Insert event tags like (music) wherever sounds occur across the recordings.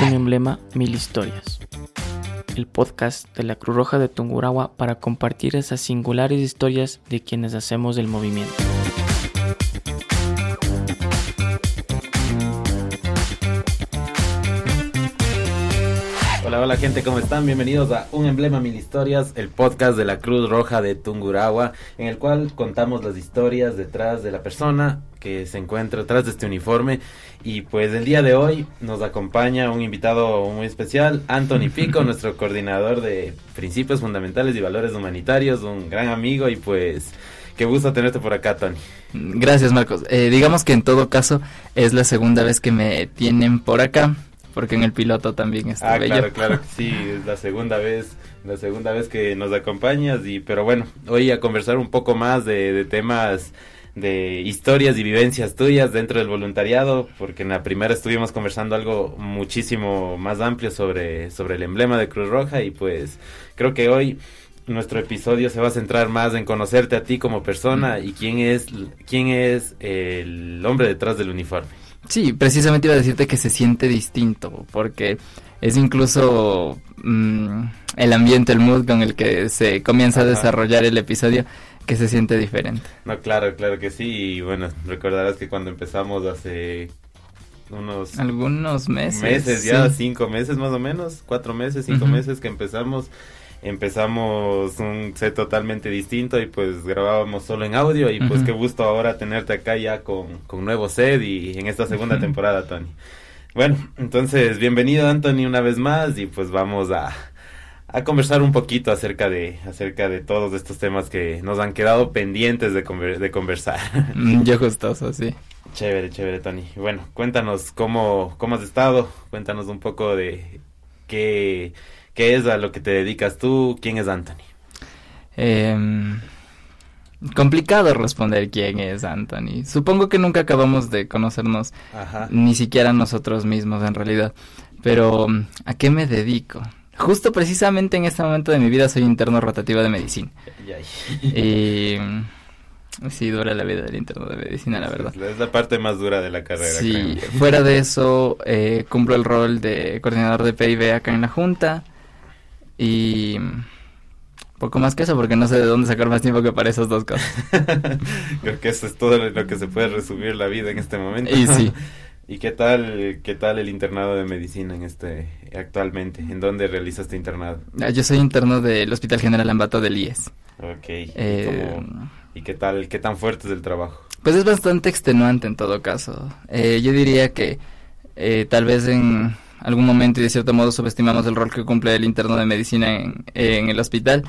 Un emblema, mil historias. El podcast de la Cruz Roja de Tungurahua para compartir esas singulares historias de quienes hacemos el movimiento. Hola, hola gente, ¿cómo están? Bienvenidos a Un Emblema Mil Historias, el podcast de la Cruz Roja de Tungurahua, en el cual contamos las historias detrás de la persona que se encuentra detrás de este uniforme. Y pues el día de hoy nos acompaña un invitado muy especial, Anthony (laughs) Pico, nuestro coordinador de Principios Fundamentales y Valores Humanitarios, un gran amigo y pues... Qué gusto tenerte por acá, Tony. Gracias, Marcos. Eh, digamos que en todo caso es la segunda vez que me tienen por acá porque en el piloto también está ah, claro, claro que sí, es la segunda vez, la segunda vez que nos acompañas y pero bueno, hoy a conversar un poco más de, de temas de historias y vivencias tuyas dentro del voluntariado, porque en la primera estuvimos conversando algo muchísimo más amplio sobre, sobre el emblema de Cruz Roja y pues creo que hoy nuestro episodio se va a centrar más en conocerte a ti como persona y quién es quién es el hombre detrás del uniforme. Sí, precisamente iba a decirte que se siente distinto, porque es incluso mm, el ambiente, el mood con el que se comienza a desarrollar el episodio que se siente diferente. No, claro, claro que sí, y bueno, recordarás que cuando empezamos hace unos... Algunos meses. Meses, ya cinco meses más o menos, cuatro meses, cinco meses que empezamos empezamos un set totalmente distinto y pues grabábamos solo en audio y pues qué gusto ahora tenerte acá ya con, con nuevo set y en esta segunda temporada, Tony. Bueno, entonces bienvenido Anthony una vez más y pues vamos a, a conversar un poquito acerca de acerca de todos estos temas que nos han quedado pendientes de, de conversar. Mm, yo gustoso, sí. Chévere, chévere, Tony. Bueno, cuéntanos cómo, cómo has estado, cuéntanos un poco de qué ¿Qué es a lo que te dedicas tú? ¿Quién es Anthony? Em, complicado responder quién es Anthony. Supongo que nunca acabamos de conocernos, ni siquiera nosotros mismos en realidad. Pero, ¿a qué me dedico? Justo precisamente en este momento de mi vida soy interno rotativo de medicina. y sí, dura la vida del interno de medicina, la verdad. Es la parte más dura de la carrera. Sí, fuera de eso, eh, cumplo el rol de coordinador de PIB acá en la Junta. Y poco más que eso, porque no sé de dónde sacar más tiempo que para esas dos cosas. (laughs) Creo que eso es todo lo que se puede resumir la vida en este momento. Y sí. (laughs) ¿Y qué tal, qué tal el internado de medicina en este actualmente? ¿En dónde realizas este internado? Ah, yo soy interno del Hospital General Ambato del IES. Ok. Eh, ¿Y, qué tal, qué tan fuerte es el trabajo? Pues es bastante extenuante en todo caso. Eh, yo diría que eh, tal vez en algún momento y de cierto modo subestimamos el rol que cumple el interno de medicina en, en el hospital.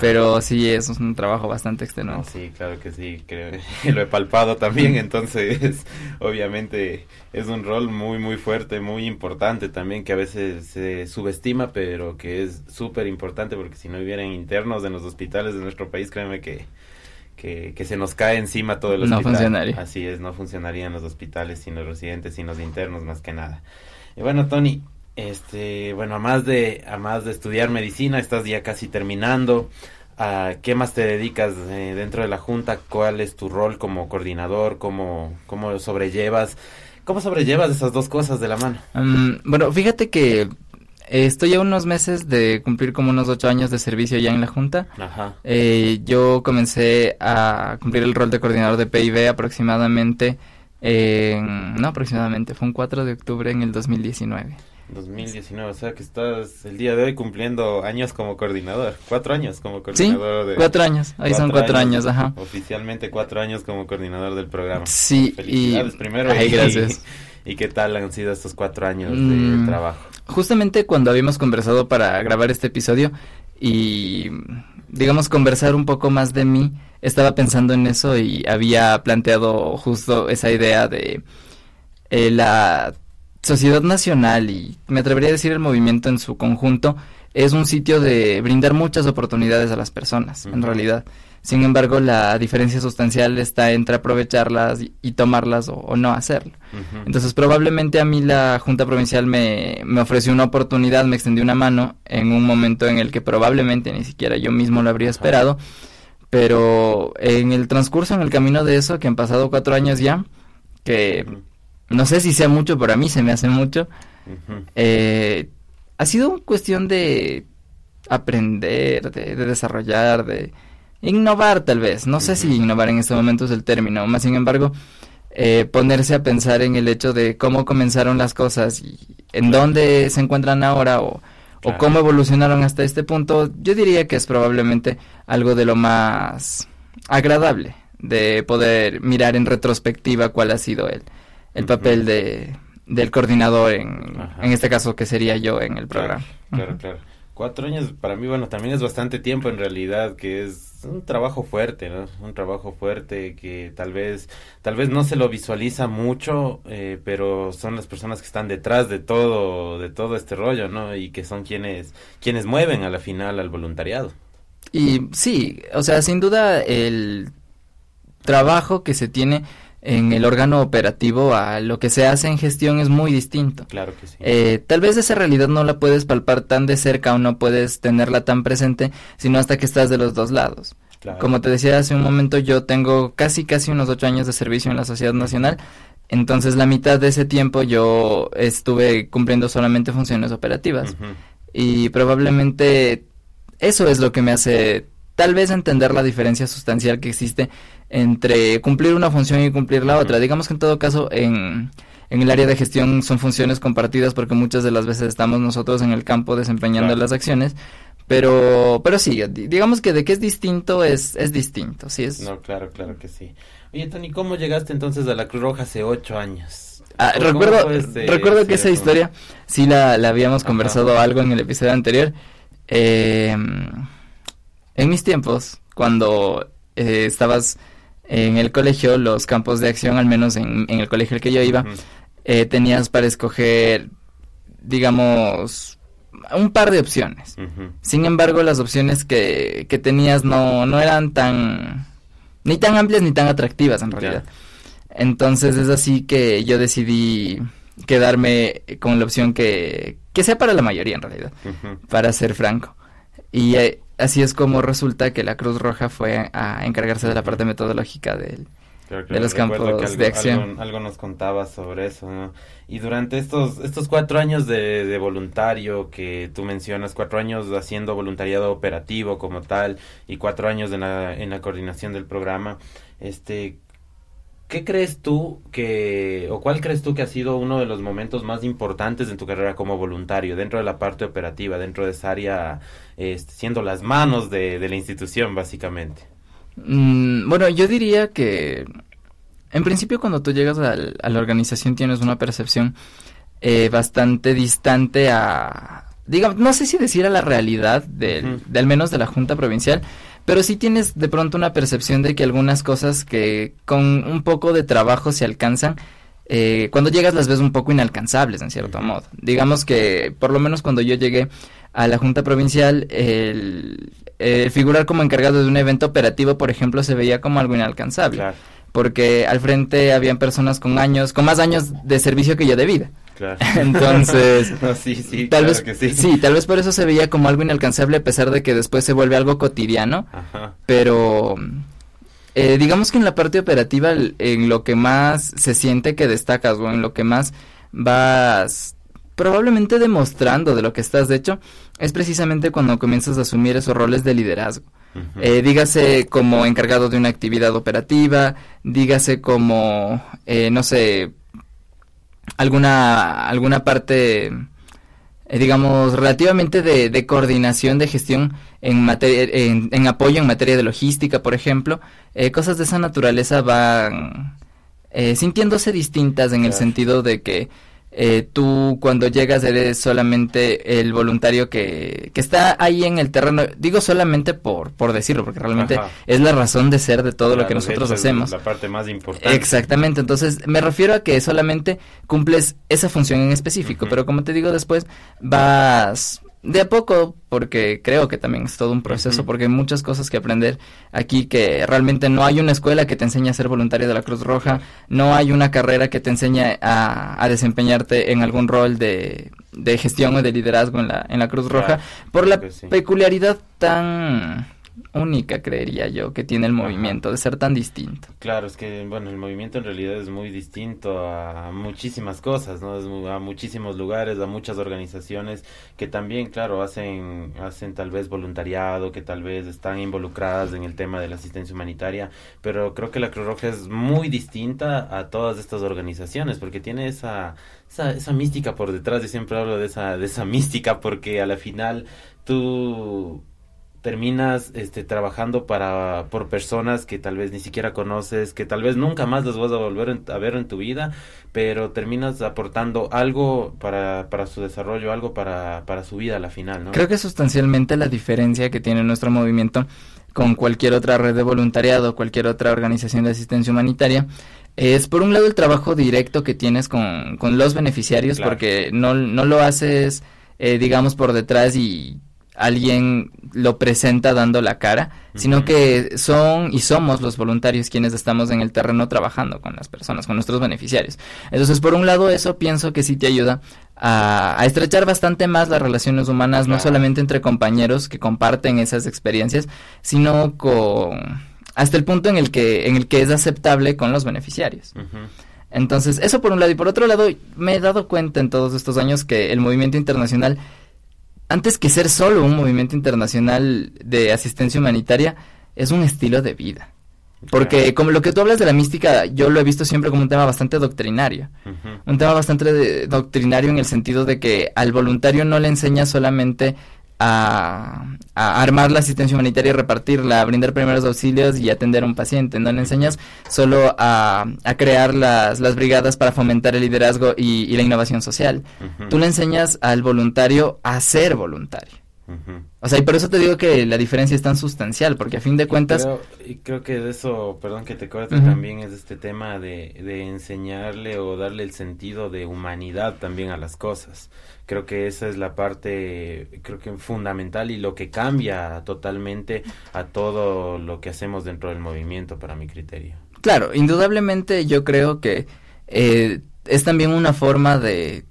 Pero sí, es un trabajo bastante extenuante. Sí, claro que sí, creo, (laughs) lo he palpado también, (laughs) entonces (laughs) obviamente es un rol muy, muy fuerte, muy importante también, que a veces se subestima, pero que es súper importante porque si no hubieran internos en los hospitales de nuestro país, créeme que, que, que se nos cae encima todo el hospital. No funcionaría. Así es, no funcionarían los hospitales sin los residentes, sin los internos más que nada. Y bueno, Tony, este, bueno, a más de, a más de estudiar medicina, estás ya casi terminando. ¿A qué más te dedicas eh, dentro de la junta? ¿Cuál es tu rol como coordinador? ¿Cómo, cómo sobrellevas? ¿Cómo sobrellevas esas dos cosas de la mano? Mm, bueno, fíjate que estoy a unos meses de cumplir como unos ocho años de servicio ya en la Junta. Ajá. Eh, yo comencé a cumplir el rol de coordinador de PIB aproximadamente no, aproximadamente, fue un 4 de octubre en el 2019. 2019, o sea que estás el día de hoy cumpliendo años como coordinador, cuatro años como coordinador. Sí, cuatro años, ahí son cuatro años, ajá. Oficialmente cuatro años como coordinador del programa. Sí, Felicidades y... primero. Ay, gracias. (laughs) Y, qué tal han sido estos cuatro años de mm, trabajo? Justamente cuando habíamos conversado para grabar este episodio y digamos conversar un poco más de mí, estaba pensando en eso y había planteado justo esa idea de eh, la sociedad nacional y me atrevería a decir el movimiento en su conjunto es un sitio de brindar muchas oportunidades a las personas, en realidad. Sin embargo, la diferencia sustancial está entre aprovecharlas y, tomarlas o, no hacerlo. Entonces, probablemente a mí la Junta Provincial me, me, ofreció una oportunidad, me extendió una mano en un momento en el que probablemente ni siquiera yo mismo lo habría esperado Pero en el transcurso, en el camino de eso, que han pasado cuatro años ya, que no sé si sea mucho, pero a mí se me hace mucho, eh, ha sido cuestión de aprender, de, desarrollar, de innovar tal vez. No sé si innovar en este momento es el término, más sin embargo, eh, ponerse a pensar en el hecho de cómo comenzaron las cosas y en dónde se encuentran ahora o, o cómo evolucionaron hasta este punto, yo diría que es probablemente algo de lo más agradable de poder mirar en retrospectiva cuál ha sido el, el papel de, del coordinador en, en este caso que sería yo en el programa. Claro, claro, Cuatro años para mí, bueno, también es bastante tiempo en realidad, que es un trabajo fuerte, ¿no? Un trabajo fuerte que tal vez, tal vez no se lo visualiza mucho, eh, pero son las personas que están detrás de todo, de todo este rollo, ¿no? Y que son quienes, quienes mueven a la final al voluntariado. Y sí, o sea, sin duda el trabajo que se tiene en el órgano operativo a lo que se hace en gestión es muy distinto. Claro que sí. Eh, tal vez esa realidad no la puedes palpar tan de cerca o no puedes tenerla tan presente, sino hasta que estás de los dos lados. Como te decía hace un momento, yo tengo casi, casi unos ocho años de servicio en la Sociedad Nacional. Entonces, la mitad de ese tiempo yo estuve cumpliendo solamente funciones operativas. Y probablemente eso es lo que me hace tal vez entender la diferencia sustancial que existe entre cumplir una función y cumplir la otra. Digamos que en todo caso en, en el área de gestión son funciones compartidas porque muchas de las veces estamos nosotros en el campo desempeñando las acciones, pero pero sí, digamos que de que es distinto es es distinto, sí es. No, claro, claro que sí. Oye, Tony, ¿cómo llegaste entonces a la Cruz Roja hace ocho años? Ah, recuerdo, este recuerdo que esa historia sí la, la habíamos conversado algo en el episodio anterior. Eh, en mis tiempos, cuando eh, estabas en el colegio, los campos de acción, al menos en, el colegio al que yo iba, eh, tenías para escoger, digamos, un par de opciones. Sin embargo, las opciones que, que tenías no, no eran tan, ni tan amplias ni tan atractivas en realidad. Entonces es así que yo decidí quedarme con la opción que, que sea para la mayoría en realidad, para ser franco. Y eh, así es como resulta que la Cruz Roja fue a encargarse de la parte metodológica de los campos de acción. Algo, nos contaba sobre eso, ¿no? Y durante estos, estos cuatro años de, voluntario que tú mencionas, cuatro años haciendo voluntariado operativo como tal y cuatro años en la, en la coordinación del programa, este, ¿Qué crees tú que, o cuál crees tú que ha sido uno de los momentos más importantes en tu carrera como voluntario, dentro de la parte operativa, dentro de esa área, este, siendo las manos de, la institución, básicamente? Mm, bueno, yo diría que, en principio, cuando tú llegas a, la organización tienes una percepción eh, bastante distante a, digamos, no sé si decir a la realidad de al menos de la Junta Provincial, pero sí tienes de pronto una percepción de que algunas cosas que con un poco de trabajo se alcanzan, eh, cuando llegas las ves un poco inalcanzables en cierto modo. Digamos que por lo menos cuando yo llegué a la Junta Provincial, el, figurar como encargado de un evento operativo, por ejemplo, se veía como algo inalcanzable. Porque al frente habían personas con años, con más años de servicio que yo de vida. (laughs) Entonces, (laughs) sí, sí, tal vez, sí. tal vez por eso se veía como algo inalcanzable a pesar de que después se vuelve algo cotidiano. Pero eh, digamos que en la parte operativa, en lo que más se siente que destacas o en lo que más vas probablemente demostrando de lo que estás de hecho, es precisamente cuando comienzas a asumir esos roles de liderazgo. Eh, dígase como encargado de una actividad operativa, dígase como, eh, no sé, alguna, alguna parte, eh, digamos, relativamente de, coordinación de gestión en, materia, en, apoyo en materia de logística, por ejemplo, eh, cosas de esa naturaleza van eh, sintiéndose distintas en el sentido de que eh, tú cuando llegas eres solamente el voluntario que, que, está ahí en el terreno, digo solamente por, por decirlo, porque realmente es la razón de ser de todo lo que nosotros hacemos. La parte más importante. Exactamente, entonces me refiero a que solamente cumples esa función en específico, pero como te digo después, vas de a poco, porque creo que también es todo un proceso, porque hay muchas cosas que aprender aquí que realmente no hay una escuela que te enseñe a ser voluntario de la Cruz Roja, no hay una carrera que te enseñe a, desempeñarte en algún rol de, de, gestión o de liderazgo en la, en la Cruz Roja, por la peculiaridad tan única, creería yo, que tiene el movimiento, de ser tan distinto. Claro, es que, bueno, el movimiento en realidad es muy distinto a muchísimas cosas, ¿no? Es a muchísimos lugares, a muchas organizaciones que también, claro, hacen, hacen tal vez voluntariado, que tal vez están involucradas en el tema de la asistencia humanitaria, pero creo que la Cruz Roja es muy distinta a todas estas organizaciones porque tiene esa, esa, esa mística por detrás, y siempre hablo de esa, de esa mística porque a la final tú terminas este trabajando para por personas que tal vez ni siquiera conoces, que tal vez nunca más las vas a volver a ver en tu vida, pero terminas aportando algo para, para su desarrollo, algo para, para su vida a la final, ¿no? Creo que sustancialmente la diferencia que tiene nuestro movimiento con cualquier otra red de voluntariado, cualquier otra organización de asistencia humanitaria, es por un lado el trabajo directo que tienes con, con los beneficiarios, porque no, no lo haces, eh, digamos, por detrás y alguien lo presenta dando la cara, sino que son y somos los voluntarios quienes estamos en el terreno trabajando con las personas, con nuestros beneficiarios. Entonces, por un lado, eso pienso que sí te ayuda a, estrechar bastante más las relaciones humanas, no solamente entre compañeros que comparten esas experiencias, sino con hasta el punto en el que en el que es aceptable con los beneficiarios. Entonces, eso por un lado. Y por otro lado, me he dado cuenta en todos estos años que el movimiento internacional antes que ser solo un movimiento internacional de asistencia humanitaria, es un estilo de vida. Porque como lo que tú hablas de la mística, yo lo he visto siempre como un tema bastante doctrinario. Un tema bastante doctrinario en el sentido de que al voluntario no le enseña solamente a, armar la asistencia humanitaria, repartirla, a brindar primeros auxilios y atender a un paciente. No le enseñas solo a, crear las, las, brigadas para fomentar el liderazgo y, la innovación social. Tú le enseñas al voluntario a ser voluntario. O sea, y por eso te digo que la diferencia es tan sustancial, porque a fin de cuentas... y creo que de eso, perdón que te corte, también es este tema de, de enseñarle o darle el sentido de humanidad también a las cosas. Creo que esa es la parte, creo que fundamental y lo que cambia totalmente a todo lo que hacemos dentro del movimiento, para mi criterio. Claro, indudablemente yo creo que eh, es también una forma de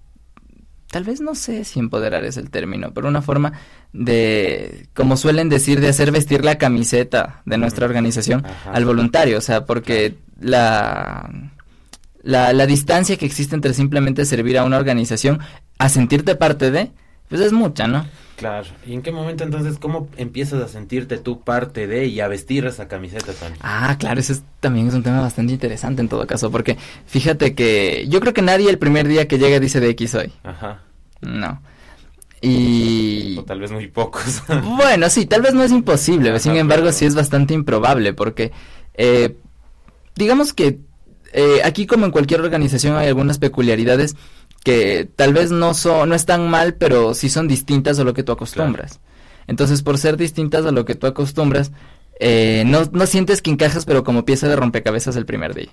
tal vez no sé si empoderar es el término, pero una forma de, como suelen decir, de hacer vestir la camiseta de nuestra organización al voluntario, o sea, porque la, la, la distancia que existe entre simplemente servir a una organización a sentirte parte de, pues es mucha, ¿no? Claro. ¿Y en qué momento entonces, cómo empiezas a sentirte tú parte de y a vestir esa camiseta, Tony? Ah, claro, ese también es un tema bastante interesante en todo caso, porque fíjate que yo creo que nadie el primer día que llega dice de X soy. Ajá. No. Y... O tal vez muy pocos. (laughs) bueno, sí, tal vez no es imposible, sin embargo sí es bastante improbable, porque eh, digamos que eh, aquí como en cualquier organización hay algunas peculiaridades que tal vez no son, no están mal, pero sí son distintas a lo que tú acostumbras. Entonces, por ser distintas a lo que tú acostumbras, eh, no, no sientes que encajas, pero como pieza de rompecabezas el primer día.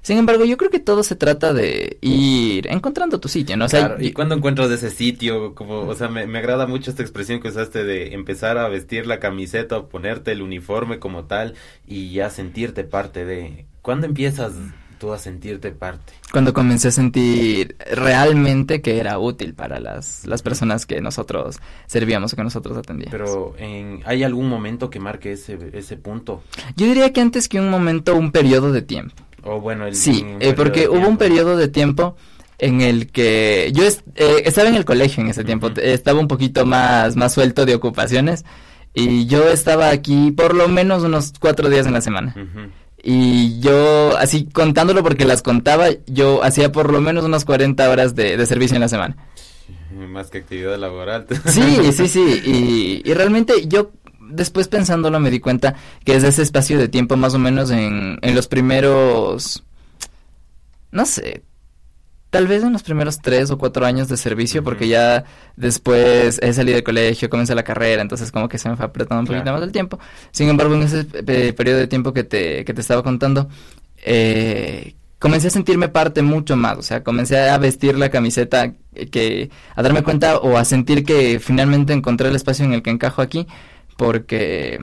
Sin embargo, yo creo que todo se trata de ir encontrando tu sitio, ¿no? claro, y, cuando encuentras ese sitio, como, o sea, me, me, agrada mucho esta expresión que usaste de empezar a vestir la camiseta o ponerte el uniforme como tal y ya sentirte parte de... ¿Cuándo empiezas tú a sentirte parte? Cuando comencé a sentir realmente que era útil para las, las personas que nosotros servíamos o que nosotros atendíamos. Pero ¿hay algún momento que marque ese, ese punto? Yo diría que antes que un momento, un periodo de tiempo. O bueno, el, Sí, eh, porque hubo un periodo de tiempo en el que yo eh, estaba en el colegio en ese tiempo, estaba un poquito más, más suelto de ocupaciones y yo estaba aquí por lo menos unos cuatro días en la semana. Y yo, así contándolo porque las contaba, yo hacía por lo menos unas 40 horas de, servicio en la semana. Más que actividad laboral. Sí, (laughs) sí, sí. Y, realmente yo después pensándolo me di cuenta que es ese espacio de tiempo más o menos en, en los primeros, no sé, tal vez en los primeros tres o cuatro años de servicio, porque ya después he salido de colegio, comencé la carrera, entonces como que se me fue apretando un poquito más el tiempo. Sin embargo, en ese periodo de tiempo que te, que te estaba contando, eh, comencé a sentirme parte mucho más, o sea, comencé a vestir la camiseta que, a darme cuenta o a sentir que finalmente encontré el espacio en el que encajo aquí, porque,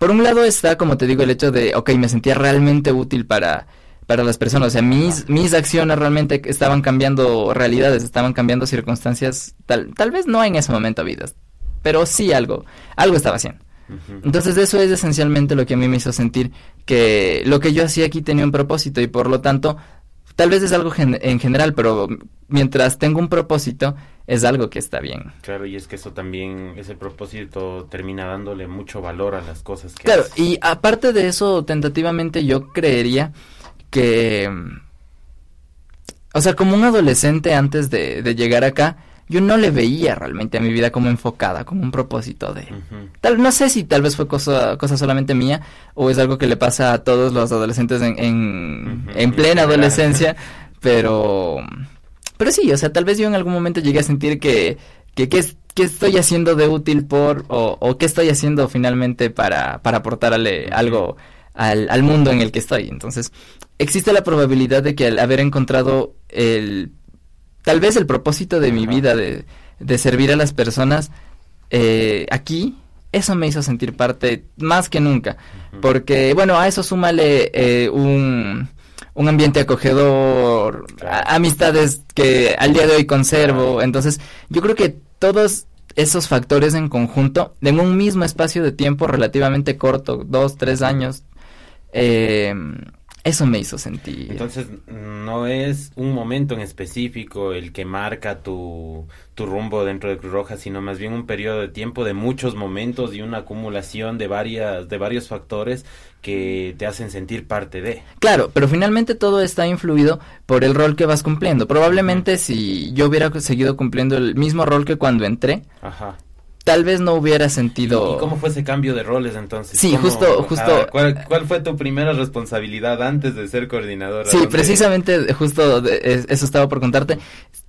por un lado está, como te digo, el hecho de, ok, me sentía realmente útil para para las personas. O sea, mis, mis acciones realmente estaban cambiando realidades, estaban cambiando circunstancias, tal, tal vez no en ese momento vidas, pero sí algo, algo estaba haciendo. Entonces eso es esencialmente lo que a mí me hizo sentir que lo que yo hacía aquí tenía un propósito y por lo tanto tal vez es algo en general, pero mientras tengo un propósito es algo que está bien. Claro, y es que eso también, ese propósito termina dándole mucho valor a las cosas que Claro, y aparte de eso, tentativamente yo creería que, o sea, como un adolescente antes de, de llegar acá, yo no le veía realmente a mi vida como enfocada, como un propósito de... tal, no sé si tal vez fue cosa, cosa solamente mía o es algo que le pasa a todos los adolescentes en, en, en plena adolescencia, (laughs) pero... Pero sí, o sea, tal vez yo en algún momento llegué a sentir que, que, que, estoy haciendo de útil por, o, o qué estoy haciendo finalmente para, para aportarle algo al, al mundo en el que estoy. Entonces, existe la probabilidad de que al haber encontrado el tal vez el propósito de mi vida de, de servir a las personas eh, aquí, eso me hizo sentir parte más que nunca. Porque, bueno, a eso súmale eh, un, un ambiente acogedor, amistades que al día de hoy conservo. Entonces, yo creo que todos esos factores en conjunto, en un mismo espacio de tiempo relativamente corto, dos, tres años, eh, eso me hizo sentir. Entonces, no es un momento en específico el que marca tu, tu rumbo dentro de Cruz Roja, sino más bien un periodo de tiempo de muchos momentos y una acumulación de varias de varios factores que te hacen sentir parte de. Claro, pero finalmente todo está influido por el rol que vas cumpliendo. Probablemente si yo hubiera seguido cumpliendo el mismo rol que cuando entré, Ajá tal vez no hubiera sentido. ¿Y cómo fue ese cambio de roles entonces? Sí, justo, justo. ¿cuál, fue tu primera responsabilidad antes de ser coordinadora? Sí, precisamente, justo eso estaba por contarte.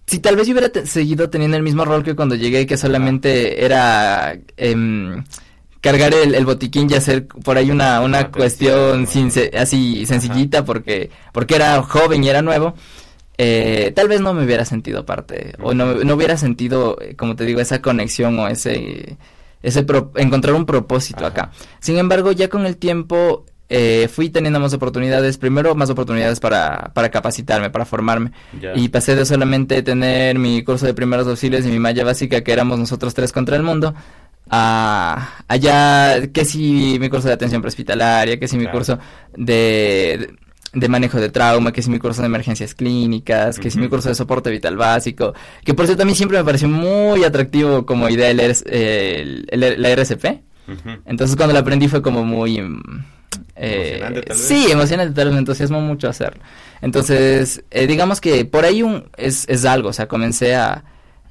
Si tal vez yo hubiera seguido teniendo el mismo rol que cuando llegué, que solamente era eh, cargar el, botiquín y hacer por ahí una, una cuestión sin, así sencillita porque, porque era joven y era nuevo eh, tal vez no me hubiera sentido parte o no, no hubiera sentido, eh, como te digo, esa conexión o ese, ese encontrar un propósito acá. Sin embargo, ya con el tiempo eh, fui teniendo más oportunidades, primero más oportunidades para, para capacitarme, para formarme. Y pasé de solamente tener mi curso de primeros auxilios y mi malla básica, que éramos nosotros tres contra el mundo, a allá, que si mi curso de atención prehospitalaria, que si mi curso de de manejo de trauma, que es mi curso de emergencias clínicas, que es mi curso de soporte vital básico, que por cierto a mí siempre me pareció muy atractivo como idea el, el, la RCP. Entonces cuando la aprendí fue como muy... Eh, emocionante, tal vez. Sí, emocionante, tal vez me entusiasmó mucho hacerlo. Entonces, eh, digamos que por ahí un, es, es algo, o sea, comencé a,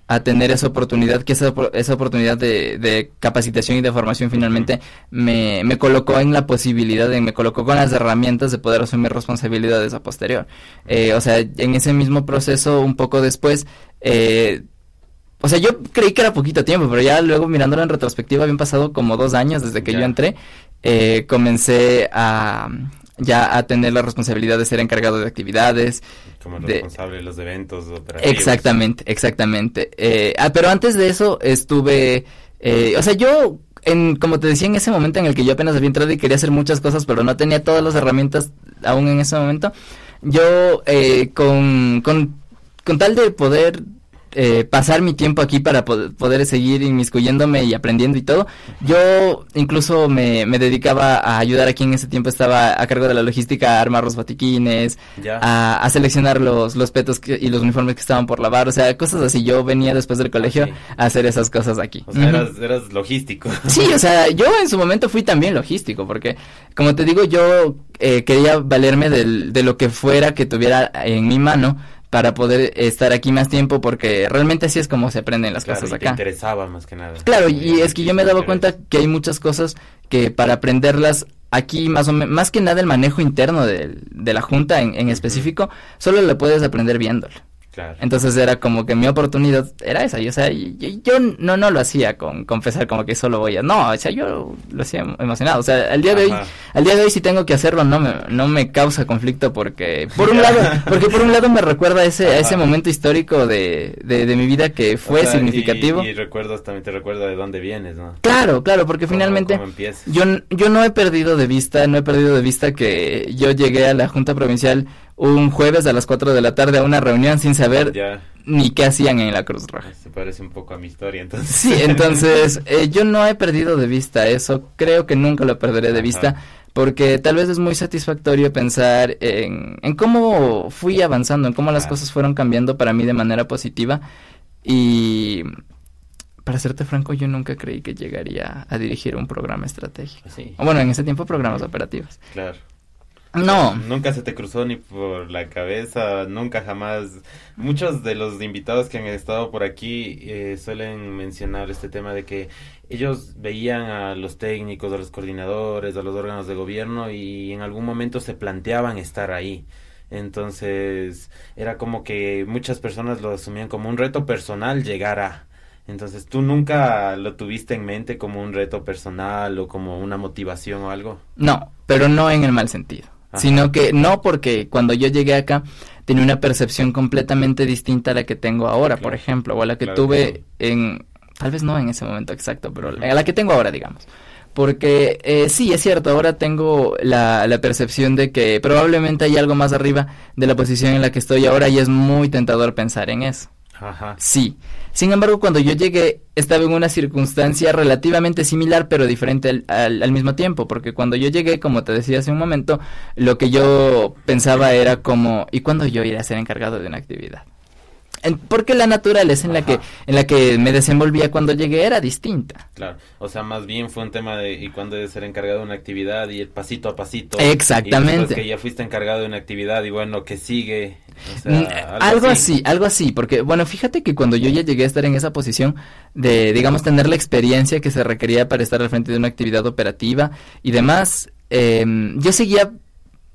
a tener esa oportunidad, que esa, esa oportunidad de, de, capacitación y de formación finalmente me, me colocó en la posibilidad, de, me colocó con las herramientas de poder asumir responsabilidades a posterior. Eh, o sea, en ese mismo proceso, un poco después, eh, o sea, yo creí que era poquito tiempo, pero ya luego mirándolo en retrospectiva, habían pasado como dos años desde que yo entré, eh, comencé a ya a tener la responsabilidad de ser encargado de actividades. Como responsable de los eventos operativos. Exactamente, exactamente. Eh, ah, pero antes de eso estuve, eh, o sea, yo, en, como te decía, en ese momento en el que yo apenas había entrado y quería hacer muchas cosas, pero no tenía todas las herramientas aún en ese momento, yo eh, con, con, con tal de poder eh, pasar mi tiempo aquí para poder, seguir inmiscuyéndome y aprendiendo y todo. Yo incluso me, dedicaba a ayudar a quien en ese tiempo estaba a cargo de la logística, a armar los botiquines, a, seleccionar los, los petos y los uniformes que estaban por lavar, o sea, cosas así. Yo venía después del colegio a hacer esas cosas aquí. O sea, eras, logístico. Sí, o sea, yo en su momento fui también logístico, porque como te digo, yo eh, quería valerme de lo que fuera que tuviera en mi mano para poder estar aquí más tiempo porque realmente así es como se aprenden las cosas acá. Te interesaba más que nada. Claro, y es que yo me he dado cuenta que hay muchas cosas que para aprenderlas aquí más o más que nada el manejo interno de, de la junta en, en específico, solo lo puedes aprender viéndolo. Entonces era como que mi oportunidad era esa. Y, o sea, yo, no, no lo hacía con confesar como que solo voy a. No, o sea, yo lo hacía emocionado. O sea, al día de hoy, al día de hoy si tengo que hacerlo no me, no me causa conflicto porque, por un lado, porque por un lado me recuerda a ese, a ese momento histórico de, de, mi vida que fue significativo. Y, recuerdos también te recuerda de dónde vienes, ¿no? Claro, claro, porque finalmente yo, yo no he perdido de vista, no he perdido de vista que yo llegué a la Junta Provincial un jueves a las 4 de la tarde a una reunión sin saber ni qué hacían en la Cruz Roja. Se parece un poco a mi historia, entonces. Sí, entonces (laughs) eh, yo no he perdido de vista eso, creo que nunca lo perderé de vista, porque tal vez es muy satisfactorio pensar en, en cómo fui avanzando, en cómo las cosas fueron cambiando para mí de manera positiva y para serte franco, yo nunca creí que llegaría a dirigir un programa estratégico. Sí. Bueno, en ese tiempo programas operativos. Claro. No. Nunca se te cruzó ni por la cabeza, nunca jamás. Muchos de los invitados que han estado por aquí eh, suelen mencionar este tema de que ellos veían a los técnicos, a los coordinadores, a los órganos de gobierno y en algún momento se planteaban estar ahí. Entonces era como que muchas personas lo asumían como un reto personal llegar a entonces, ¿tú nunca lo tuviste en mente como un reto personal o como una motivación o algo? No, pero no en el mal sentido. Sino que no porque cuando yo llegué acá tenía una percepción completamente distinta a la que tengo ahora, por ejemplo, o a la que tuve en, tal vez no en ese momento exacto, pero a la que tengo ahora, digamos. Porque eh, sí, es cierto, ahora tengo la, la percepción de que probablemente hay algo más arriba de la posición en la que estoy ahora y es muy tentador pensar en eso. Ajá. Sí. Sin embargo, cuando yo llegué, estaba en una circunstancia relativamente similar, pero diferente al, al, mismo tiempo, porque cuando yo llegué, como te decía hace un momento, lo que yo pensaba era como, ¿y cuándo yo iré a ser encargado de una actividad? porque la naturaleza en la que en la que me desenvolvía cuando llegué era distinta. Claro, o sea, más bien fue un tema de y cuándo debe ser encargado de una actividad y el pasito a pasito. Exactamente. Y que ya fuiste encargado de una actividad y bueno, que sigue. Mm, algo, así. algo así, porque bueno, fíjate que cuando yo ya llegué a estar en esa posición de, digamos, tener la experiencia que se requería para estar al frente de una actividad operativa y demás, eh, yo seguía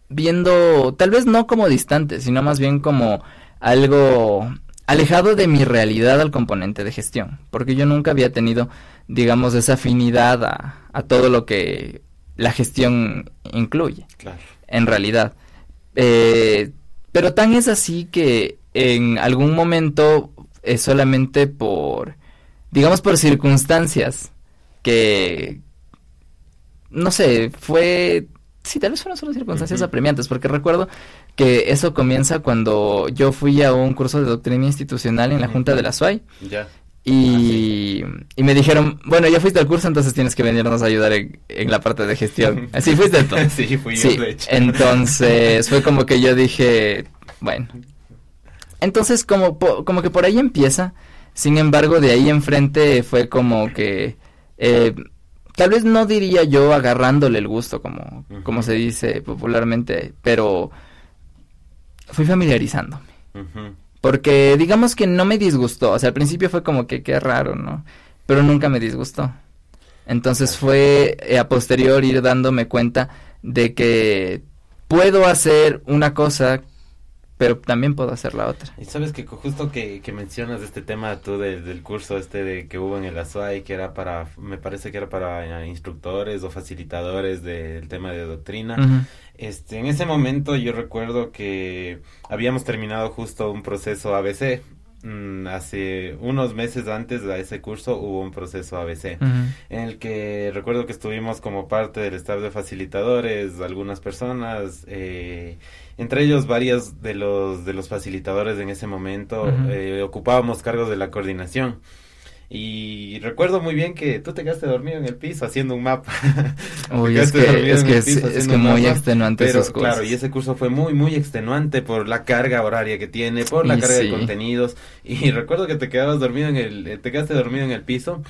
viendo, tal vez no como distante, sino más bien como algo alejado de mi realidad al componente de gestión, porque yo nunca había tenido, digamos, esa afinidad a, todo lo que la gestión incluye, claro. en realidad. Eh, pero tan es así que en algún momento es solamente por, digamos, por circunstancias que, no sé, fue sí, tal vez fueron solo circunstancias apremiantes, porque recuerdo que eso comienza cuando yo fui a un curso de doctrina institucional en la Junta de la SUAY. Ya. Y, ah, y, me dijeron, bueno, ya fuiste al curso, entonces tienes que venirnos a ayudar en, la parte de gestión. (laughs) Así fuiste tú. sí, fui yo, de hecho. Entonces fue como que yo dije, bueno. Entonces como, como que por ahí empieza. Sin embargo, de ahí enfrente fue como que... Eh, tal vez no diría yo agarrándole el gusto, como, como se dice popularmente, pero fui familiarizándome. Porque digamos que no me disgustó, o sea, al principio fue como que qué raro, ¿no? Pero nunca me disgustó. Entonces fue eh, a posterior ir dándome cuenta de que puedo hacer una cosa pero también puedo hacer la otra. Y sabes que justo que, que mencionas este tema tú del curso este de que hubo en el ASUAI, que era para, me parece que era para instructores o facilitadores del tema de doctrina. Este, en ese momento yo recuerdo que habíamos terminado justo un proceso ABC, mm, hace unos meses antes de ese curso hubo un proceso ABC en el que recuerdo que estuvimos como parte del staff de facilitadores, algunas personas, eh, entre ellos varios de los de los facilitadores en ese momento eh, ocupábamos cargos de la coordinación y recuerdo muy bien que tú te quedaste dormido en el piso haciendo un mapa. (laughs) Uy, es que, es que, es, que muy extenuante pero, esos Claro, y ese curso fue muy, muy extenuante por la carga horaria que tiene, por la carga de contenidos. Y (laughs) recuerdo que te quedabas dormido en el, te quedaste dormido en el piso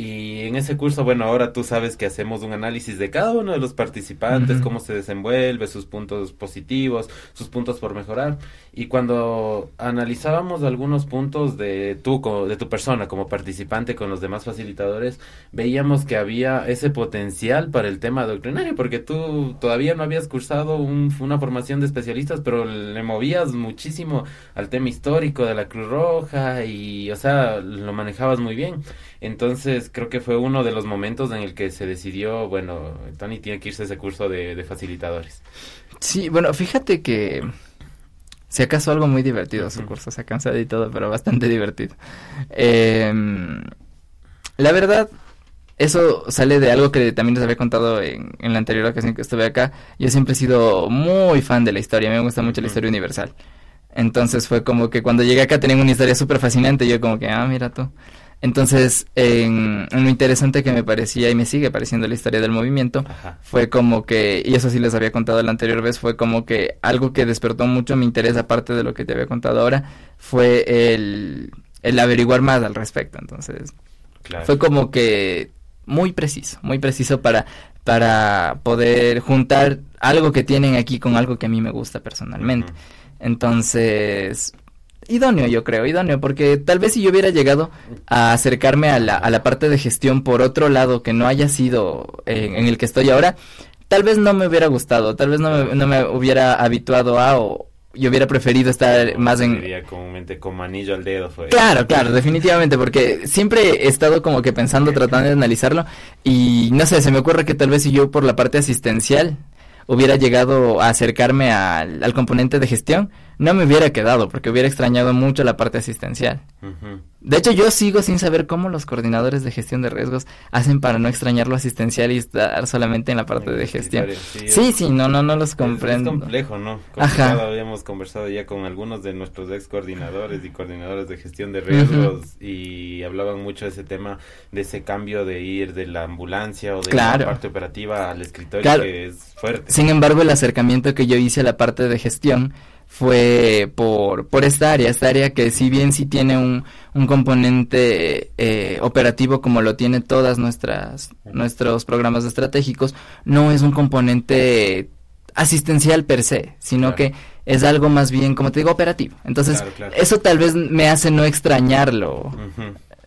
y en ese curso, bueno, ahora tú sabes que hacemos un análisis de cada uno de los participantes, cómo se desenvuelve, sus puntos positivos, sus puntos por mejorar. Y cuando analizábamos algunos puntos de tú, de tu persona como participante con los demás facilitadores, veíamos que había ese potencial para el tema doctrinario, porque tú todavía no habías cursado una formación de especialistas, pero le movías muchísimo al tema histórico de la Cruz Roja y, o sea, lo manejabas muy bien. Entonces creo que fue uno de los momentos en el que se decidió, bueno, Tony tiene que irse a ese curso de, facilitadores. Sí, bueno, fíjate que si acaso algo muy divertido su curso, se ha cansado y todo, pero bastante divertido. Em, la verdad, eso sale de algo que también les había contado en, en, la anterior ocasión que estuve acá. Yo siempre he sido muy fan de la historia, me gusta mucho la historia universal. Entonces fue como que cuando llegué acá tenían una historia súper fascinante. Yo como que, ah, mira tú. Entonces, en, lo interesante que me parecía y me sigue pareciendo la historia del movimiento, fue como que, y eso sí les había contado la anterior vez, fue como que algo que despertó mucho mi interés, aparte de lo que te había contado ahora, fue el, el averiguar más al respecto. Entonces, fue como que muy preciso, muy preciso para, para poder juntar algo que tienen aquí con algo que a mí me gusta personalmente. Entonces, idóneo, yo creo, idóneo, porque tal vez si yo hubiera llegado a acercarme a la, a la parte de gestión por otro lado que no haya sido en el que estoy ahora, tal vez no me hubiera gustado, tal vez no me, no me hubiera habituado a o yo hubiera preferido estar más en... Diría comúnmente como anillo al dedo fue. Claro, claro, definitivamente, porque siempre he estado como que pensando, tratando de analizarlo y no sé, se me ocurre que tal vez si yo por la parte asistencial hubiera llegado a acercarme al, al componente de gestión, no me hubiera quedado porque hubiera extrañado mucho la parte asistencial. De hecho, yo sigo sin saber cómo los coordinadores de gestión de riesgos hacen para no extrañar lo asistencial y estar solamente en la parte de gestión. Sí, sí, no, no, no los comprendo. Es, complejo, ¿no? Ajá. Habíamos conversado ya con algunos de nuestros ex coordinadores y coordinadores de gestión de riesgos y hablaban mucho de ese tema, de ese cambio de ir de la ambulancia o de la parte operativa al escritorio que es fuerte. Sin embargo, el acercamiento que yo hice a la parte de gestión fue por, por esta área, esta área que si bien sí tiene un, un componente eh, operativo como lo tiene todas nuestras nuestros programas estratégicos, no es un componente asistencial per se, sino que es algo más bien, como te digo, operativo. Entonces, eso tal vez me hace no extrañarlo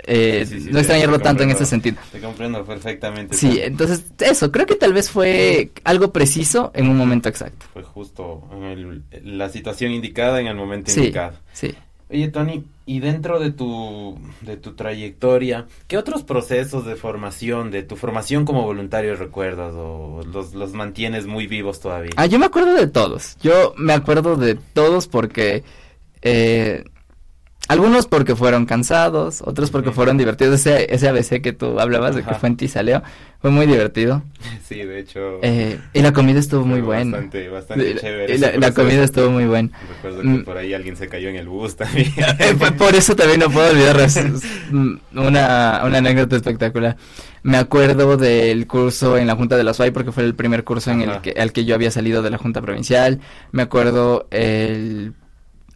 eh, no extrañarlo tanto en ese sentido. Te comprendo perfectamente. Sí, entonces eso, creo que tal vez fue algo preciso en un momento exacto. Fue justo en la situación indicada en el momento indicado. Sí. Oye, Tony, y dentro de tu, de tu trayectoria, ¿qué otros procesos de formación, de tu formación como voluntario recuerdas o los, los mantienes muy vivos todavía? Ah, yo me acuerdo de todos. Yo me acuerdo de todos porque eh, algunos porque fueron cansados, otros porque fueron divertidos. Ese, ese ABC que tú hablabas de que fue en Tisaleo fue muy divertido. (laughs) Sí, de hecho. Eh, y la comida estuvo muy buena. Bastante, bastante chévere. La, comida estuvo muy buena. Recuerdo que mm. por ahí alguien se cayó en el bus también. (laughs) Eh, por eso también no puedo olvidar (laughs) una, una anécdota espectacular. Me acuerdo del curso en la Junta de la SUAI porque fue el primer curso en el que, al que yo había salido de la Junta Provincial. Me acuerdo el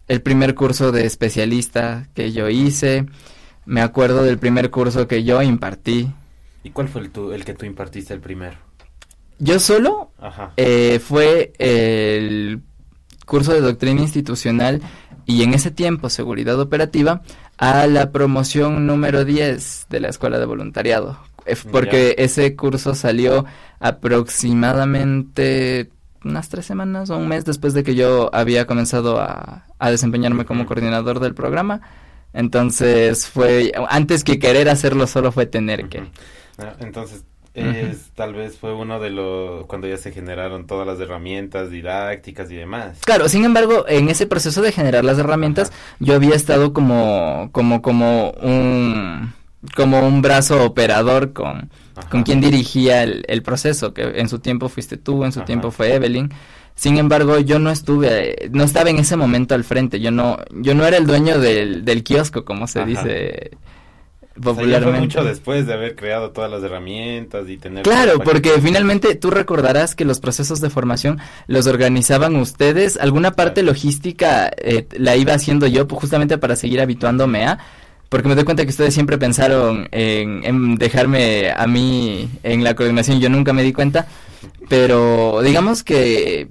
el primer curso de especialista que yo hice, me acuerdo del primer curso que yo impartí. ¿Y cuál fue el, el que tú impartiste el primero? Yo solo Ajá. Eh, fue el curso de doctrina institucional y en ese tiempo seguridad operativa a la promoción número 10 de la Escuela de Voluntariado. Eh, porque ese curso salió aproximadamente unas tres semanas o un mes después de que yo había comenzado a, desempeñarme como coordinador del programa. Entonces fue, antes que querer hacerlo solo fue tener que. Ah, entonces, es, tal vez fue uno de los, cuando ya se generaron todas las herramientas didácticas y demás. Claro, sin embargo, en ese proceso de generar las herramientas, yo había estado como, como, como un, como un brazo operador con, con quien dirigía el, proceso, que en su tiempo fuiste tú, en su tiempo fue Evelyn. Sin embargo, yo no estuve, no estaba en ese momento al frente, yo no, yo no era el dueño del, del kiosco, como se dice popularmente. fue mucho después de haber creado todas las herramientas y tener... Claro, porque finalmente tú recordarás que los procesos de formación los organizaban ustedes, alguna parte logística eh, la iba haciendo yo justamente para seguir habituándome a porque me doy cuenta que ustedes siempre pensaron en, dejarme a mí en la coordinación, yo nunca me di cuenta, pero digamos que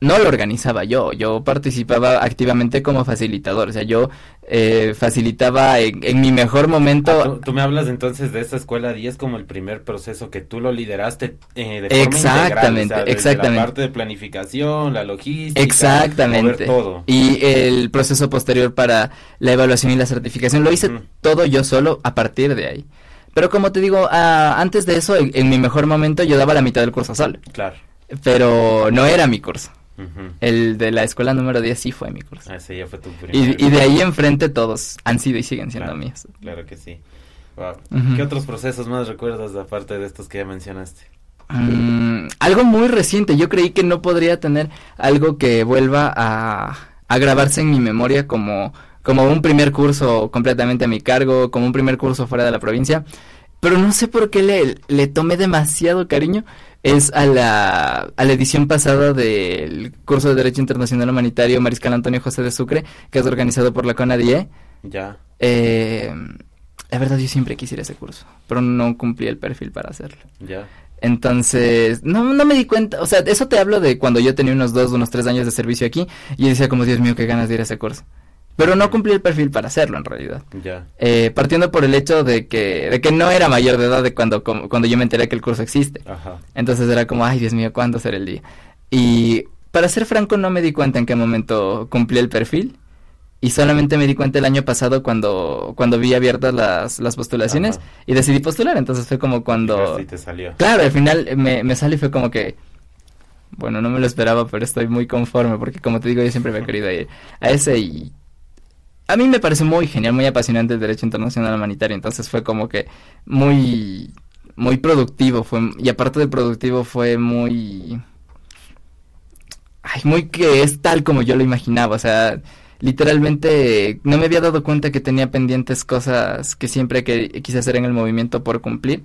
no lo organizaba yo, yo participaba activamente como facilitador, o sea, yo eh, facilitaba en, mi mejor momento. Ah, ¿tú, me hablas entonces de esta escuela 10 como el primer proceso que tú lo lideraste eh, de forma exactamente, exactamente. La parte de planificación, la logística, exactamente, todo. Y el proceso posterior para la evaluación y la certificación lo hice todo yo solo a partir de ahí. Pero como te digo, ah, antes de eso, en, en mi mejor momento yo daba la mitad del curso solo. Claro. Pero no era mi curso. El de la escuela número 10 sí fue mi curso. Ah, ya fue tu y, y, de ahí enfrente todos han sido y siguen siendo míos. Claro que sí. ¿Qué otros procesos más recuerdas aparte de estos que ya mencionaste? Mm, algo muy reciente. Yo creí que no podría tener algo que vuelva a, a grabarse en mi memoria como, como un primer curso completamente a mi cargo, como un primer curso fuera de la provincia. Pero no sé por qué le, le tomé demasiado cariño. Es a la, a la edición pasada del curso de Derecho Internacional Humanitario Mariscal Antonio José de Sucre, que es organizado por la CONADIE. Ya. Eh, la verdad yo siempre quise ir a ese curso, pero no cumplí el perfil para hacerlo. Ya. Entonces, no, no me di cuenta, o sea, eso te hablo de cuando yo tenía unos dos, unos tres años de servicio aquí y decía como, Dios mío, qué ganas de ir a ese curso. Pero no cumplí el perfil para hacerlo en realidad. Ya. Eh, partiendo por el hecho de que, de que no era mayor de edad de cuando, cuando yo me enteré que el curso existe. Ajá. Entonces era como, ay Dios mío, ¿cuándo será el día? Y para ser franco no me di cuenta en qué momento cumplí el perfil. Y solamente me di cuenta el año pasado cuando, cuando vi abiertas las, las postulaciones Ajá. y decidí postular. Entonces fue como cuando... Así te salió. Claro, al final me, me sale y fue como que... Bueno, no me lo esperaba, pero estoy muy conforme porque como te digo, yo siempre me he querido ir a ese y... A mí me parece muy genial, muy apasionante el derecho internacional humanitario, entonces fue como que muy... Muy productivo, fue, y aparte de productivo fue muy... Ay, muy que es tal como yo lo imaginaba, o sea, literalmente no me había dado cuenta que tenía pendientes cosas que siempre que quise hacer en el movimiento por cumplir,